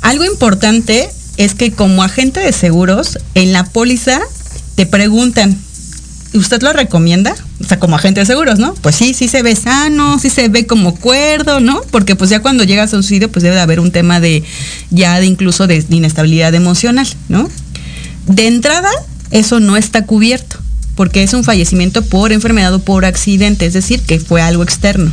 algo importante es que como agente de seguros, en la póliza te preguntan, ¿usted lo recomienda? O sea, como agente de seguros, ¿no? Pues sí, sí se ve sano, sí se ve como cuerdo, ¿no? Porque pues ya cuando llegas a un suicidio, pues debe de haber un tema de ya de incluso de inestabilidad emocional, ¿no? De entrada, eso no está cubierto porque es un fallecimiento por enfermedad o por accidente, es decir, que fue algo externo.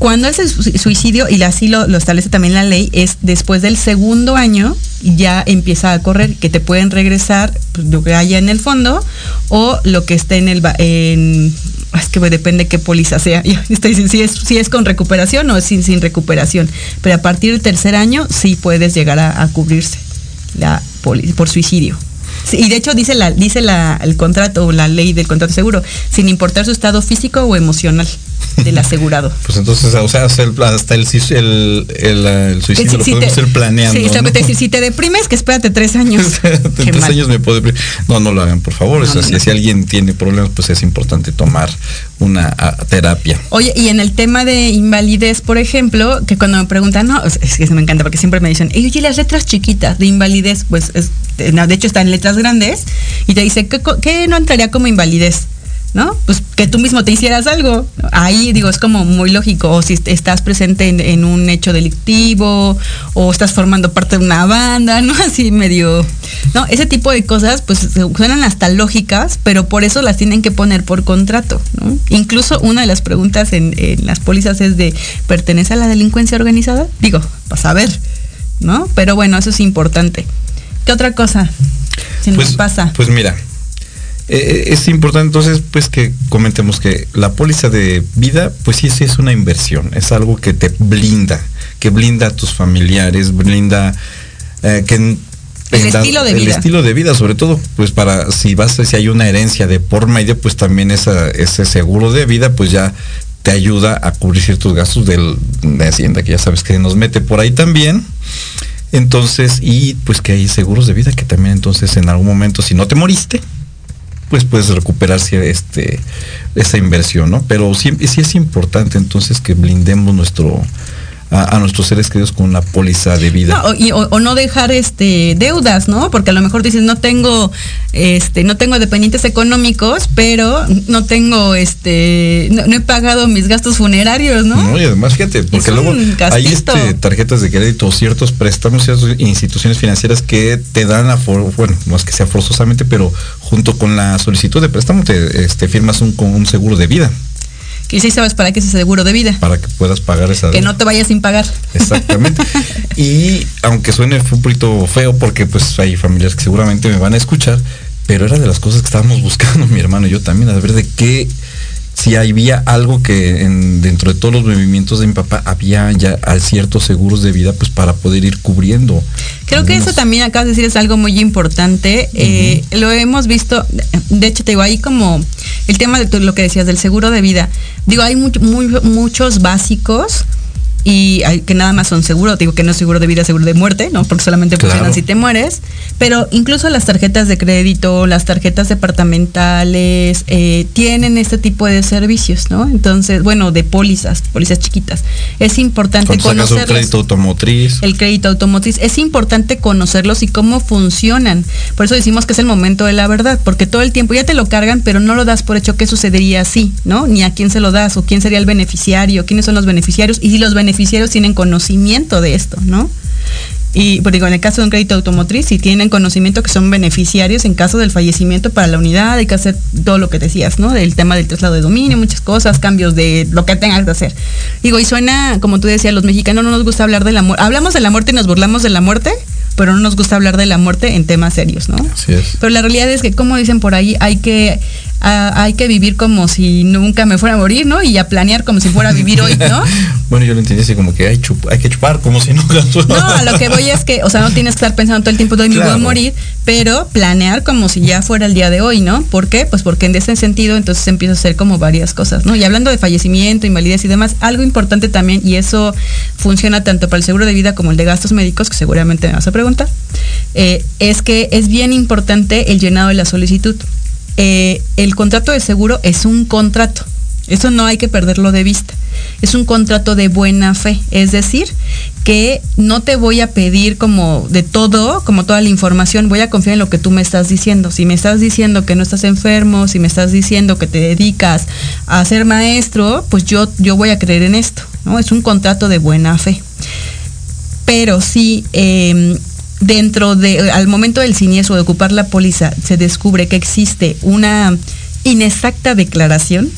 Cuando es el suicidio, y así lo, establece también la ley, es después del segundo año ya empieza a correr, que te pueden regresar pues, lo que haya en el fondo o lo que esté en el... Es que depende qué póliza sea. estoy si es, si es con recuperación o sin, sin recuperación. Pero a partir del tercer año sí puedes llegar a, cubrirse la por suicidio y de hecho dice la, dice la, el contrato o la ley del contrato seguro, sin importar su estado físico o emocional del asegurado. Pues entonces, o sea, hasta el, el, el, suicidio lo podemos ir planeando. Sí, ¿no? decir, si te deprimes, que espérate tres años. tres años me puedo deprimir. No, no lo hagan, por favor. si, alguien tiene problemas, pues es importante tomar una terapia. Oye, y en el tema de invalidez, por ejemplo, que cuando me preguntan, no, es que se me encanta porque siempre me dicen, oye, las letras chiquitas de invalidez, pues es, de hecho están en letras grandes, y te dice, ¿qué, qué no entraría como invalidez? ¿No? Pues que tú mismo te hicieras algo. Ahí digo, es como muy lógico. O si estás presente en, un hecho delictivo, o estás formando parte de una banda, ¿no? Así medio. No, ese tipo de cosas, pues suenan hasta lógicas, pero por eso las tienen que poner por contrato, ¿no? Incluso una de las preguntas en, las pólizas es de ¿pertenece a la delincuencia organizada? Digo, para saber, ¿no? Pero bueno, eso es importante. ¿Qué otra cosa se nos pues, pasa? Pues mira, eh, eh, es importante entonces pues que comentemos que la póliza de vida pues sí, sí es una inversión, es algo que te blinda, que blinda a tus familiares, blinda eh, que el estilo de el vida. estilo de vida, sobre todo, pues para si vas, si hay una herencia de por medio, pues también esa, ese seguro de vida, pues ya te ayuda a cubrir ciertos gastos del, de Hacienda, que ya sabes que nos mete por ahí también. Entonces, y pues que hay seguros de vida que también entonces en algún momento, si no te moriste, pues puedes recuperar este, esa inversión, ¿no? Pero sí, sí es importante entonces que blindemos nuestro, a, nuestros seres queridos con una póliza de vida. o, no dejar este deudas, ¿no? Porque a lo mejor dices, no tengo, este, no tengo dependientes económicos, pero no tengo, este, no, he pagado mis gastos funerarios, ¿no? No, y además fíjate, porque luego hay este, tarjetas de crédito, ciertos préstamos, ciertas instituciones financieras que te dan a bueno, no es que sea forzosamente, pero junto con la solicitud de préstamo te este, firmas un, un seguro de vida. Y sí sabes para qué es ese seguro de vida. Para que puedas pagar esa Que no te vayas sin pagar. Exactamente. y aunque suene un poquito feo, porque pues hay familias que seguramente me van a escuchar, pero era de las cosas que estábamos buscando mi hermano y yo también, a ver de qué, si había algo que en, dentro de todos los movimientos de mi papá había ya ciertos seguros de vida pues para poder ir cubriendo. Creo que eso también acabas de decir es algo muy importante. Eh, lo hemos visto, de hecho te digo ahí como el tema de lo que decías del seguro de vida. Digo, hay muchos básicos y que nada más son seguros, digo que no es seguro de vida, seguro de muerte, ¿no? Porque solamente funcionan si te mueres, pero incluso las tarjetas de crédito, las tarjetas departamentales, eh, tienen este tipo de servicios, ¿no? Entonces, bueno, de pólizas, pólizas chiquitas. Es importante conocerlos. el crédito automotriz. El crédito automotriz. Es importante conocerlos y cómo funcionan. Por eso decimos que es el momento de la verdad, porque todo el tiempo ya te lo cargan, pero no lo das por hecho que sucedería así, ¿no? Ni a quién se lo das, o quién sería el beneficiario, quiénes son los beneficiarios, y si los beneficiarios beneficiarios tienen conocimiento de esto, ¿no? Y pues digo, en el caso de un crédito automotriz, si tienen conocimiento que son beneficiarios en caso del fallecimiento para la unidad, hay que hacer todo lo que decías, ¿no? Del tema del traslado de dominio, muchas cosas, cambios de lo que tengas que hacer. Digo, y suena, como tú decías, los mexicanos no nos gusta hablar de la muerte. Hablamos de la muerte y nos burlamos de la muerte, pero no nos gusta hablar de la muerte en temas serios, ¿no? Así es. Pero la realidad es que, como dicen por ahí, hay que hay que vivir como si nunca me fuera a morir, ¿no? Y a planear como si fuera a vivir hoy, ¿no? bueno, yo lo entendí así como que hay, hay que chupar como si nunca... no, a lo que voy es que, o sea, no tienes que estar pensando todo el tiempo de me voy a morir, pero planear como si ya fuera el día de hoy, ¿no? ¿Por qué? Pues porque en ese sentido entonces empieza a hacer como varias cosas, ¿no? Y hablando de fallecimiento, invalidez y demás, algo importante también, y eso funciona tanto para el seguro de vida como el de gastos médicos, que seguramente me vas a preguntar, eh, es que es bien importante el llenado de la solicitud. Eh, el contrato de seguro es un contrato. Eso no hay que perderlo de vista. Es un contrato de buena fe. Es decir, que no te voy a pedir como de todo, como toda la información, voy a confiar en lo que tú me estás diciendo. Si me estás diciendo que no estás enfermo, si me estás diciendo que te dedicas a ser maestro, pues yo, yo voy a creer en esto. ¿no? Es un contrato de buena fe. Pero si em, dentro de, al momento del siniestro de ocupar la póliza, se descubre que existe una inexacta declaración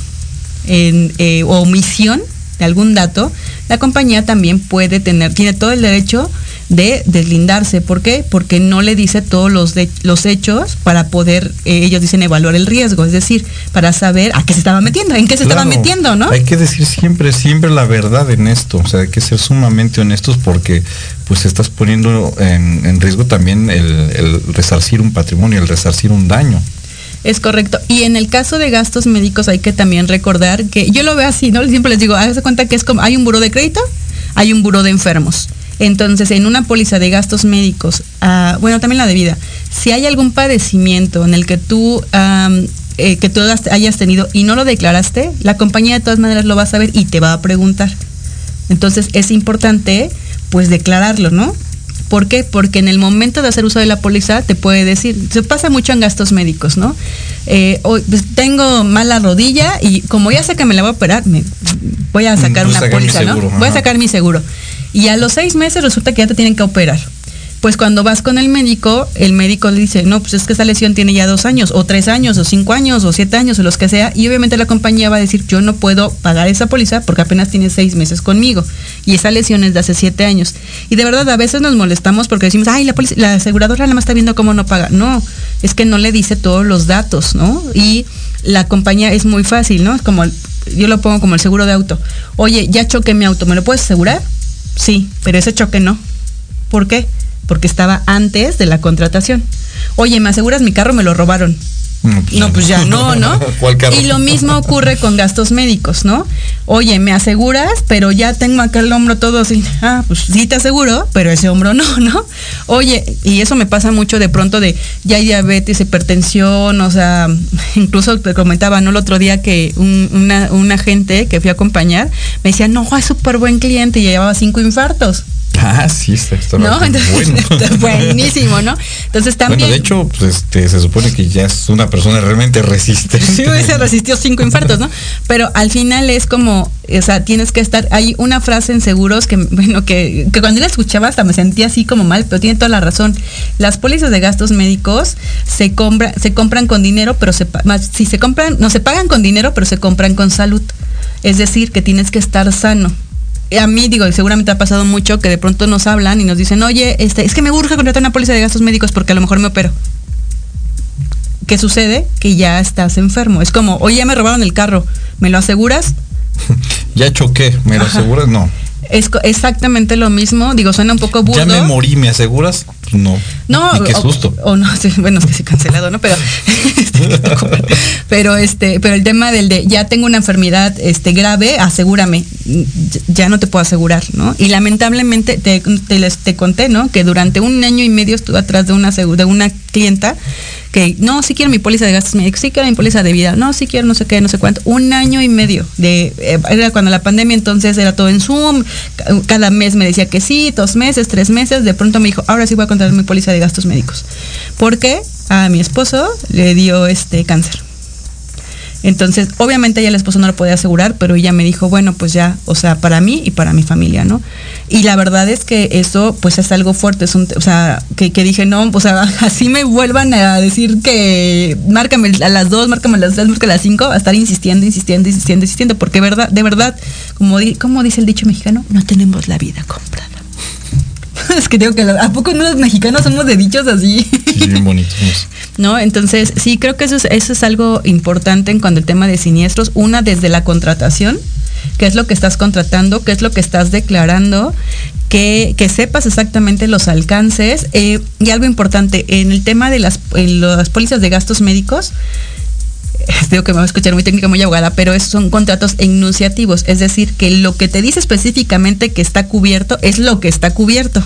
eh, o omisión de algún dato, la compañía también puede tener, tiene todo el derecho de deslindarse. ¿Por qué? Porque no le dice todos los, los hechos para poder, eh, ellos dicen, evaluar el riesgo, es decir, para saber a qué se estaba metiendo, en qué se estaba metiendo, ¿no? Hay que decir siempre, siempre la verdad en esto, o sea, hay que ser sumamente honestos porque pues estás poniendo en, riesgo también el, el resarcir un patrimonio, el resarcir un daño. Es correcto. Y en el caso de gastos médicos hay que también recordar que yo lo veo así, ¿no? Siempre les digo, háganse cuenta que es como, hay un buro de crédito, hay un buro de enfermos. Entonces, en una póliza de gastos médicos, ah, bueno, también la de vida, si hay algún padecimiento en el que tú, eh, que tú hayas tenido y no lo declaraste, la compañía de todas maneras lo va a saber y te va a preguntar. Entonces, es importante, pues, declararlo, ¿no? ¿Por qué? Porque en el momento de hacer uso de la póliza te puede decir, se pasa mucho en gastos médicos, ¿no? Eh, hoy, pues, tengo mala rodilla y como ya sé que me la voy a operar, me, voy a sacar una póliza, ¿no? Voy a sacar mi seguro. Y a los seis meses resulta que ya te tienen que operar. Pues cuando vas con el médico, el médico le dice, no, pues es que esa lesión tiene ya dos años, o tres años, o cinco años, o siete años, o los que sea, y obviamente la compañía va a decir, yo no puedo pagar esa póliza porque apenas tiene seis meses conmigo, y esa lesión es de hace siete años. Y de verdad, a veces nos molestamos porque decimos, ay, la, la aseguradora nada más está viendo cómo no paga. No, es que no le dice todos los datos, ¿no? Y la compañía es muy fácil, ¿no? Es como, yo lo pongo como el seguro de auto. Oye, ya choqué mi auto, ¿me lo puedes asegurar? Sí, pero ese choque no. ¿Por qué? Porque estaba antes de la contratación. Oye, ¿me aseguras mi carro? Me lo robaron. No, pues ya no, ¿no? Y lo mismo ocurre con gastos médicos, ¿no? Oye, me aseguras, pero ya tengo acá el hombro todo así. Ah, pues sí te aseguro, pero ese hombro no, ¿no? Oye, y eso me pasa mucho de pronto de ya hay diabetes, hipertensión, o sea, incluso te comentaba, ¿no? El otro día que una, una gente que fui a acompañar me decía, no, es súper buen cliente y llevaba cinco infartos. Ah, sí, está, ¿No? Entonces, buenísimo, ¿no? Entonces también. Bueno, de hecho, pues, este, se supone que ya es una persona realmente resistente. Sí, se resistió cinco infartos, ¿no? Pero al final es como, o sea, tienes que estar. Hay una frase en seguros que, bueno, que, que cuando la escuchaba hasta me sentía así como mal, pero tiene toda la razón. Las pólizas de gastos médicos se compran, se compran con dinero, pero se, si se compran, no se pagan con dinero, pero se compran con salud. Es decir, que tienes que estar sano a mí digo, seguramente ha pasado mucho que de pronto nos hablan y nos dicen, oye, este, es que me urge contratar una póliza de gastos médicos porque a lo mejor me opero. ¿qué sucede? Que ya estás enfermo. Es como, oye, ya me robaron el carro, ¿me lo aseguras? ya choqué, ¿me lo aseguras? No. Es exactamente lo mismo. Digo, suena un poco burdo. Ya me morí, ¿me aseguras? No. No. qué susto. O, no, bueno, es que sí cancelado, ¿no? Pero, pero este, pero el tema del de ya tengo una enfermedad este grave, asegúrame. Ya no te puedo asegurar, ¿no? Y lamentablemente te, te, conté, ¿no? Que durante un año y medio estuve atrás de una de una clienta que no, sí quiero mi póliza de gastos médicos, sí quiero mi póliza de vida, no, sí quiero no sé qué, no sé cuánto. Un año y medio de, eh, era cuando la pandemia entonces era todo en Zoom, cada mes me decía que sí, dos meses, tres meses, de pronto me dijo, ahora sí voy a contratar mi póliza de gastos médicos. Porque a mi esposo le dio este cáncer. Entonces, obviamente ella el esposo no lo podía asegurar, pero ella me dijo, bueno, pues ya, o sea, para mí y para mi familia, ¿no? Y la verdad es que eso, pues es algo fuerte, es un, o sea, que, dije, no, o sea, así me vuelvan a decir que márcame a las dos, márcame a las tres, márcame a las cinco, a estar insistiendo, insistiendo, insistiendo, insistiendo, porque verdad, de verdad, como, como dice el dicho mexicano, no tenemos la vida comprada. es que digo que a poco no los mexicanos somos de dichos así. Sí, bien bonitos. ¿No? Entonces, sí, creo que eso es, eso es algo importante en cuanto al tema de siniestros. Una, desde la contratación, qué es lo que estás contratando, qué es lo que estás declarando, que, que sepas exactamente los alcances. Eh, y algo importante, en el tema de las, las pólizas de gastos médicos, digo que me va a escuchar muy técnica, muy abogada, pero esos son contratos enunciativos, es decir, que lo que te dice específicamente que está cubierto es lo que está cubierto.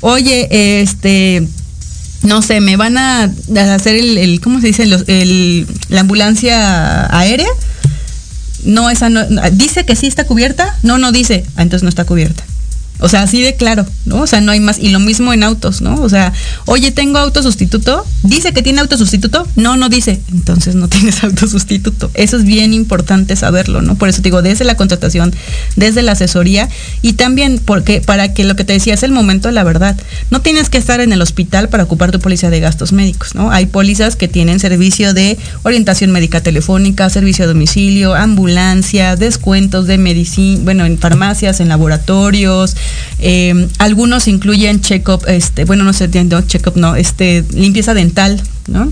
Oye, este, no sé, me van a hacer el, ¿cómo se dice? la ambulancia aérea. No, esa no, dice que sí está cubierta. No, no dice. Ah, entonces no está cubierta. O sea, así de claro, ¿no? O sea, no hay más. Y lo mismo en autos, ¿no? O sea, oye, tengo auto sustituto. ¿Dice que tiene auto sustituto? No, no dice. Entonces no tienes auto sustituto. Eso es bien importante saberlo, ¿no? Por eso digo, desde la contratación, desde la asesoría y también porque para que lo que te decía es el momento de la verdad. No tienes que estar en el hospital para ocupar tu póliza de gastos médicos, ¿no? Hay pólizas que tienen servicio de orientación médica telefónica, servicio a domicilio, ambulancia, descuentos de medicina, bueno, en farmacias, en laboratorios, eh, algunos incluyen check-up, este, bueno, no sé, no, check-up no, este, limpieza dental, ¿no?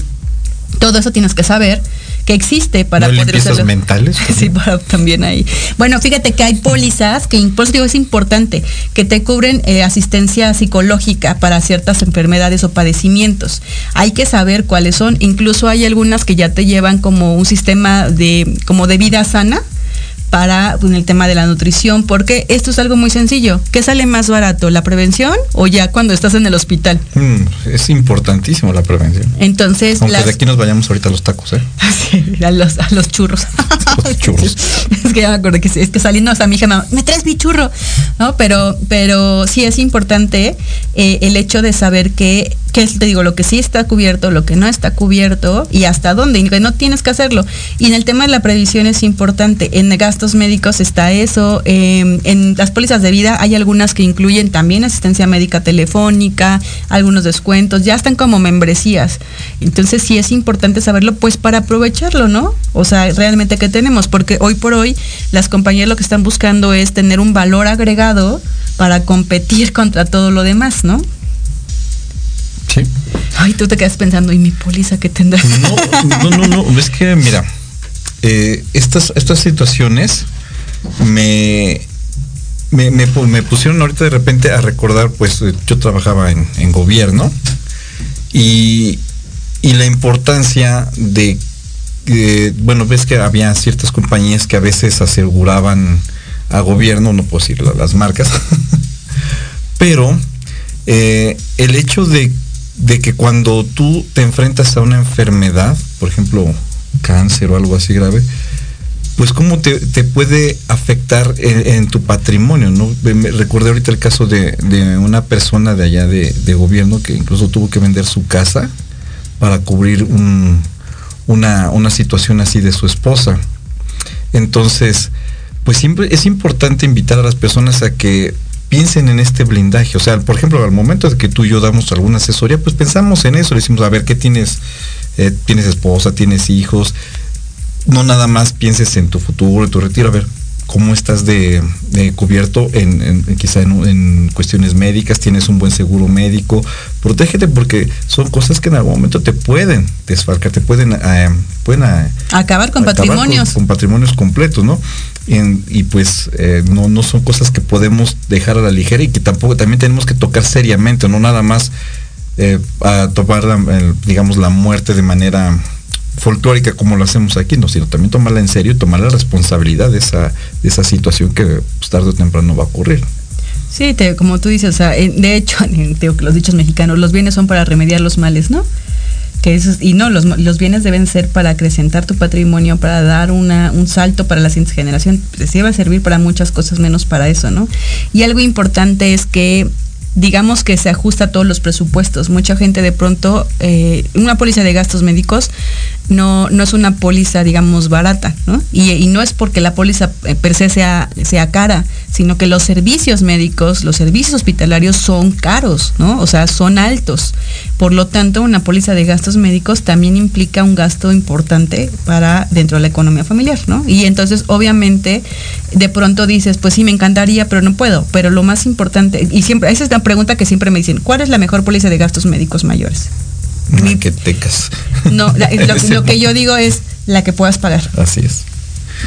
Todo eso tienes que saber que existe para ¿No poder hacerlo. mentales? sí, también hay. Bueno, fíjate que hay pólizas que por eso digo, es importante que te cubren eh, asistencia psicológica para ciertas enfermedades o padecimientos. Hay que saber cuáles son. Incluso hay algunas que ya te llevan como un sistema de como de vida sana para pues, el tema de la nutrición, porque esto es algo muy sencillo. ¿Qué sale más barato, la prevención o ya cuando estás en el hospital? Mm, es importantísimo la prevención. Entonces, aunque de aquí nos vayamos ahorita a los tacos, ¿eh? Sí, a los, a los churros. los churros. es que ya me acuerdo que es que saliendo, sea, mi hija me, me traes mi churro, ¿no? Pero, pero sí es importante eh, el hecho de saber que que te digo, lo que sí está cubierto, lo que no está cubierto y hasta dónde, y que no tienes que hacerlo. Y en el tema de la previsión es importante, en gastos médicos está eso, em, en las pólizas de vida hay algunas que incluyen también asistencia médica telefónica, algunos descuentos, ya están como membresías. Entonces sí es importante saberlo pues para aprovecharlo, ¿no? O sea, realmente qué tenemos, porque hoy por hoy las compañías lo que están buscando es tener un valor agregado para competir contra todo lo demás, ¿no? Sí. Ay, tú te quedas pensando, ¿y mi póliza que tendrá? No, no, no, no. es que, mira, eh, estas, estas situaciones me, me, pusieron ahorita de repente a recordar, pues yo trabajaba en, gobierno y, la importancia de, bueno, ves que había ciertas compañías que a veces aseguraban a gobierno, no puedo decir las marcas, pero eh, el hecho de de que cuando tú te enfrentas a una enfermedad, por ejemplo, cáncer o algo así grave, pues cómo te, puede afectar en, tu patrimonio, ¿no? Me ahorita el caso de, una persona de allá de, gobierno que incluso tuvo que vender su casa para cubrir una, una situación así de su esposa. Entonces, pues siempre es importante invitar a las personas a que piensen en este blindaje. O sea, por ejemplo, al momento de que tú y yo damos alguna asesoría, pues pensamos en eso, le decimos, a ver, ¿qué tienes? Eh, ¿Tienes esposa? ¿Tienes hijos? No nada más pienses en tu futuro, en tu retiro. A ver, cómo estás de, cubierto en, quizá en, cuestiones médicas, tienes un buen seguro médico, protégete porque son cosas que en algún momento te pueden desfalcar, te pueden, eh, pueden eh, acabar con patrimonios. Con, patrimonios completos, ¿no? Y pues eh, no, no son cosas que podemos dejar a la ligera y que tampoco también tenemos que tocar seriamente, no nada más a tomar, digamos, la muerte de manera folclórica como lo hacemos aquí, no, sino también tomarla en serio y tomar la responsabilidad de esa, de esa situación que pues, tarde o temprano va a ocurrir. Sí, como tú dices, de hecho, que los dichos mexicanos, los bienes son para remediar los males, ¿no? Que eso, y no, los, los, bienes deben ser para acrecentar tu patrimonio, para dar una, un salto para la siguiente generación. Sí va a servir para muchas cosas, menos para eso, ¿no? Y algo importante es que digamos que se ajusta a todos los presupuestos. Mucha gente de pronto, eh, una póliza de gastos médicos no, no es una póliza, digamos, barata, ¿no? Y, no es porque la póliza eh, per se sea, sea cara, sino que los servicios médicos, los servicios hospitalarios son caros, ¿no? O sea, son altos. Por lo tanto, una póliza de gastos médicos también implica un gasto importante para dentro de la economía familiar, ¿no? Y entonces, obviamente, de pronto dices, pues sí, me encantaría, pero no puedo. Pero lo más importante, y siempre, esa es la pregunta que siempre me dicen, ¿cuál es la mejor póliza de gastos médicos mayores? Que tecas. No, lo, que yo digo es la que puedas pagar. Así es.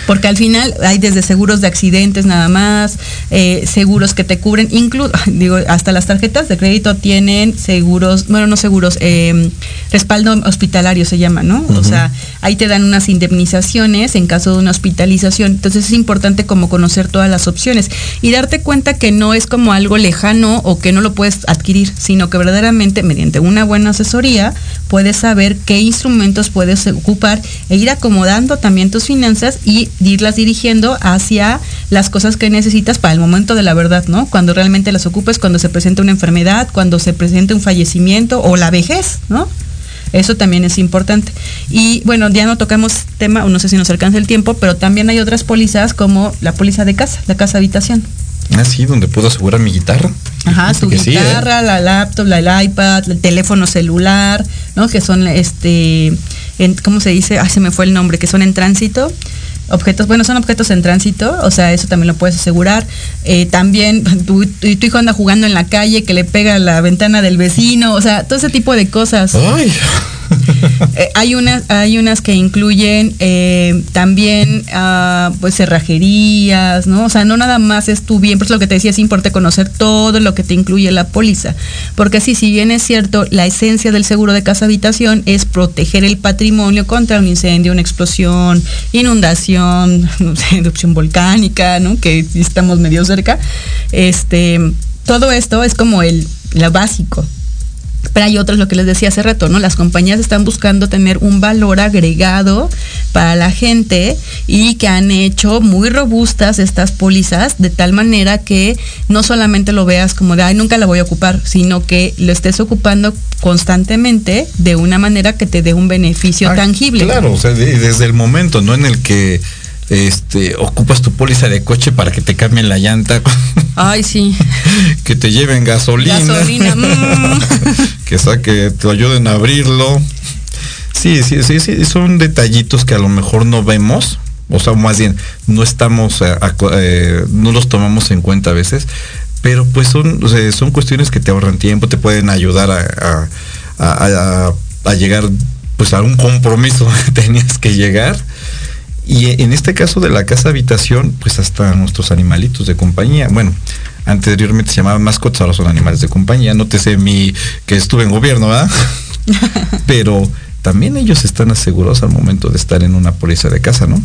Porque al final hay desde seguros de accidentes nada más, eh, seguros que te cubren, incluso, digo, hasta las tarjetas de crédito tienen seguros, bueno, no seguros, em, respaldo hospitalario se llama, ¿no? O sea, ahí te dan unas indemnizaciones en caso de una hospitalización. Entonces es importante como conocer todas las opciones y darte cuenta que no es como algo lejano o que no lo puedes adquirir, sino que verdaderamente mediante una buena asesoría puedes saber qué instrumentos puedes ocupar e ir acomodando también tus finanzas y irlas dirigiendo hacia las cosas que necesitas para el momento de la verdad, ¿no? Cuando realmente las ocupes, cuando se presenta una enfermedad, cuando se presenta un fallecimiento o la vejez, ¿no? Eso también es importante. Y bueno, ya no tocamos tema, o no sé si nos alcanza el tiempo, pero también hay otras pólizas como la póliza de casa, la casa habitación. Ah, sí, donde puedo asegurar mi guitarra. Ajá, tu ¿eh? guitarra, la laptop, la, el iPad, el teléfono celular, ¿no? Que son, este, ¿cómo se dice? Ah, se me fue el nombre, que son en tránsito objetos, bueno, son objetos en tránsito, o sea, eso también lo puedes asegurar. Eh, también tu, hijo anda jugando en la calle que le pega la ventana del vecino, o sea, todo ese tipo de cosas. Eh, hay, unas, hay unas que incluyen eh, también ah, pues cerrajerías, ¿no? O sea, no nada más es tu bien, por eso lo que te decía, es importante conocer todo lo que te incluye la póliza. Porque así, si bien es cierto, la esencia del seguro de casa habitación es proteger el patrimonio contra un incendio, una explosión, inundación, no sé, erupción volcánica, ¿no? Que estamos medio cerca. Este, todo esto es como el lo básico, pero hay otros, lo que les decía hace rato, ¿no? Las compañías están buscando tener un valor agregado para la gente y que han hecho muy robustas estas pólizas de tal manera que no solamente lo veas como de, ay, nunca la voy a ocupar, sino que lo estés ocupando constantemente de una manera que te dé un beneficio ah, tangible. Claro, o sea, desde el momento, ¿no? En el que este, ocupas tu póliza de coche para que te cambien la llanta. Ay, sí. que te lleven gasolina. Gasolina. Mm. que saque, te ayuden a abrirlo. Sí, sí, sí, sí, son detallitos que a lo mejor no vemos, o sea, más bien no estamos, eh, eh, no los tomamos en cuenta a veces, pero pues son, son cuestiones que te ahorran tiempo, te pueden ayudar a, a, a llegar pues a un compromiso que tenías que llegar y en este caso de la casa habitación, pues hasta nuestros animalitos de compañía. Bueno, anteriormente se llamaban mascotas, ahora son animales de compañía. No te sé mi que estuve en gobierno, ¿verdad? Pero también ellos están asegurados al momento de estar en una póliza de casa, ¿no?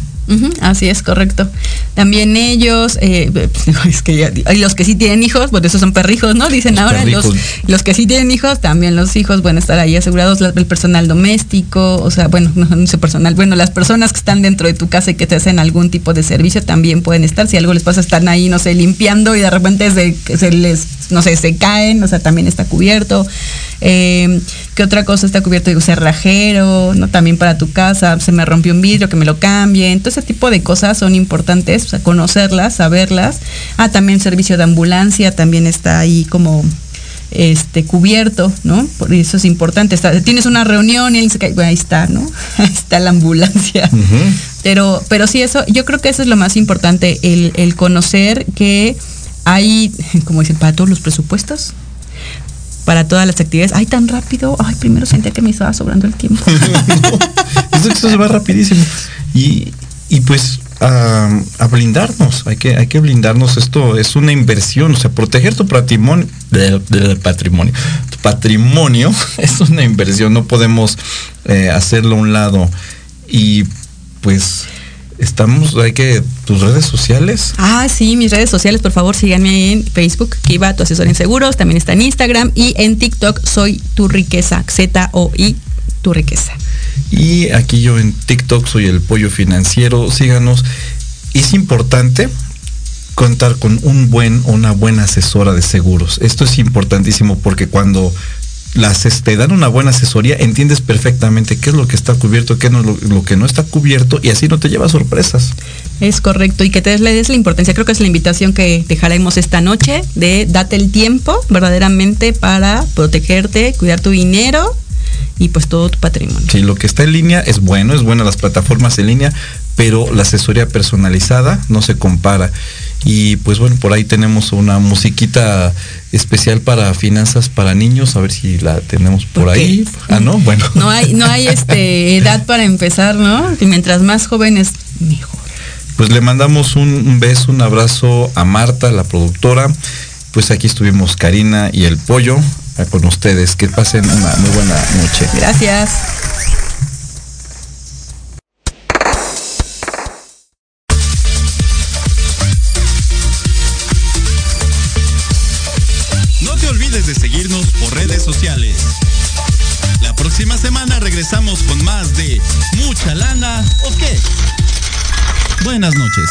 Así es, correcto. También ellos, eh, es que hay los que sí tienen hijos, bueno, esos son perrijos, ¿no? Dicen ahora, los, los, que sí tienen hijos, también los hijos van a estar ahí asegurados, el personal doméstico, o sea, bueno, no, no sé personal, bueno, las personas que están dentro de tu casa y que te hacen algún tipo de servicio también pueden estar, si algo les pasa, están ahí, no sé, limpiando y de repente se, se les, no sé, se caen, o sea, también está cubierto. Eh, ¿Qué otra cosa está cubierto? Digo, cerrajero, ¿no? También para tu casa, se me rompió un vidrio, que me lo cambien. Entonces, ese tipo de cosas son importantes, conocerlas, saberlas. Ah, también servicio de ambulancia también está ahí como este cubierto, ¿no? Por eso es importante. tienes una reunión y él dice que ahí está, ¿no? Ahí está la ambulancia. Pero, pero sí, eso, yo creo que eso es lo más importante, el, el conocer que hay, como dicen, para todos los presupuestos, para todas las actividades. Ay, tan rápido. Ay, primero sentía que me estaba sobrando el tiempo. no, eso se va rapidísimo. Y, y pues a, blindarnos, hay que, hay que blindarnos, esto es una inversión, o sea, proteger tu patrimonio, del, patrimonio, tu patrimonio es una inversión, no podemos eh, hacerlo a un lado. Y pues estamos, hay que, tus redes sociales. Ah, sí, mis redes sociales, por favor, síganme en Facebook, Kiva, tu asesor en seguros, también está en Instagram y en TikTok soy tu riqueza, Z-O-I, tu riqueza. Y aquí yo en TikTok soy el pollo financiero. Síganos. Es importante contar con un buen o una buena asesora de seguros. Esto es importantísimo porque cuando las te dan una buena asesoría, entiendes perfectamente qué es lo que está cubierto, qué no lo, lo, que no está cubierto y así no te lleva sorpresas. Es correcto y que te des la importancia. Creo que es la invitación que dejaremos esta noche de date el tiempo verdaderamente para protegerte, cuidar tu dinero y pues todo tu patrimonio. Sí, lo que está en línea es bueno, es buena las plataformas en línea, pero la asesoría personalizada no se compara. Y pues bueno, por ahí tenemos una musiquita especial para finanzas para niños, a ver si la tenemos por ahí. Ah, no, bueno. No hay, no hay este edad para empezar, ¿no? Y mientras más jóvenes, mejor. Pues le mandamos un, un beso, un abrazo a Marta, la productora. Pues aquí estuvimos Karina y el pollo con ustedes. Que pasen una muy buena noche. Gracias. No te olvides de seguirnos por redes sociales. La próxima semana regresamos con más de Mucha Lana o qué. Buenas noches.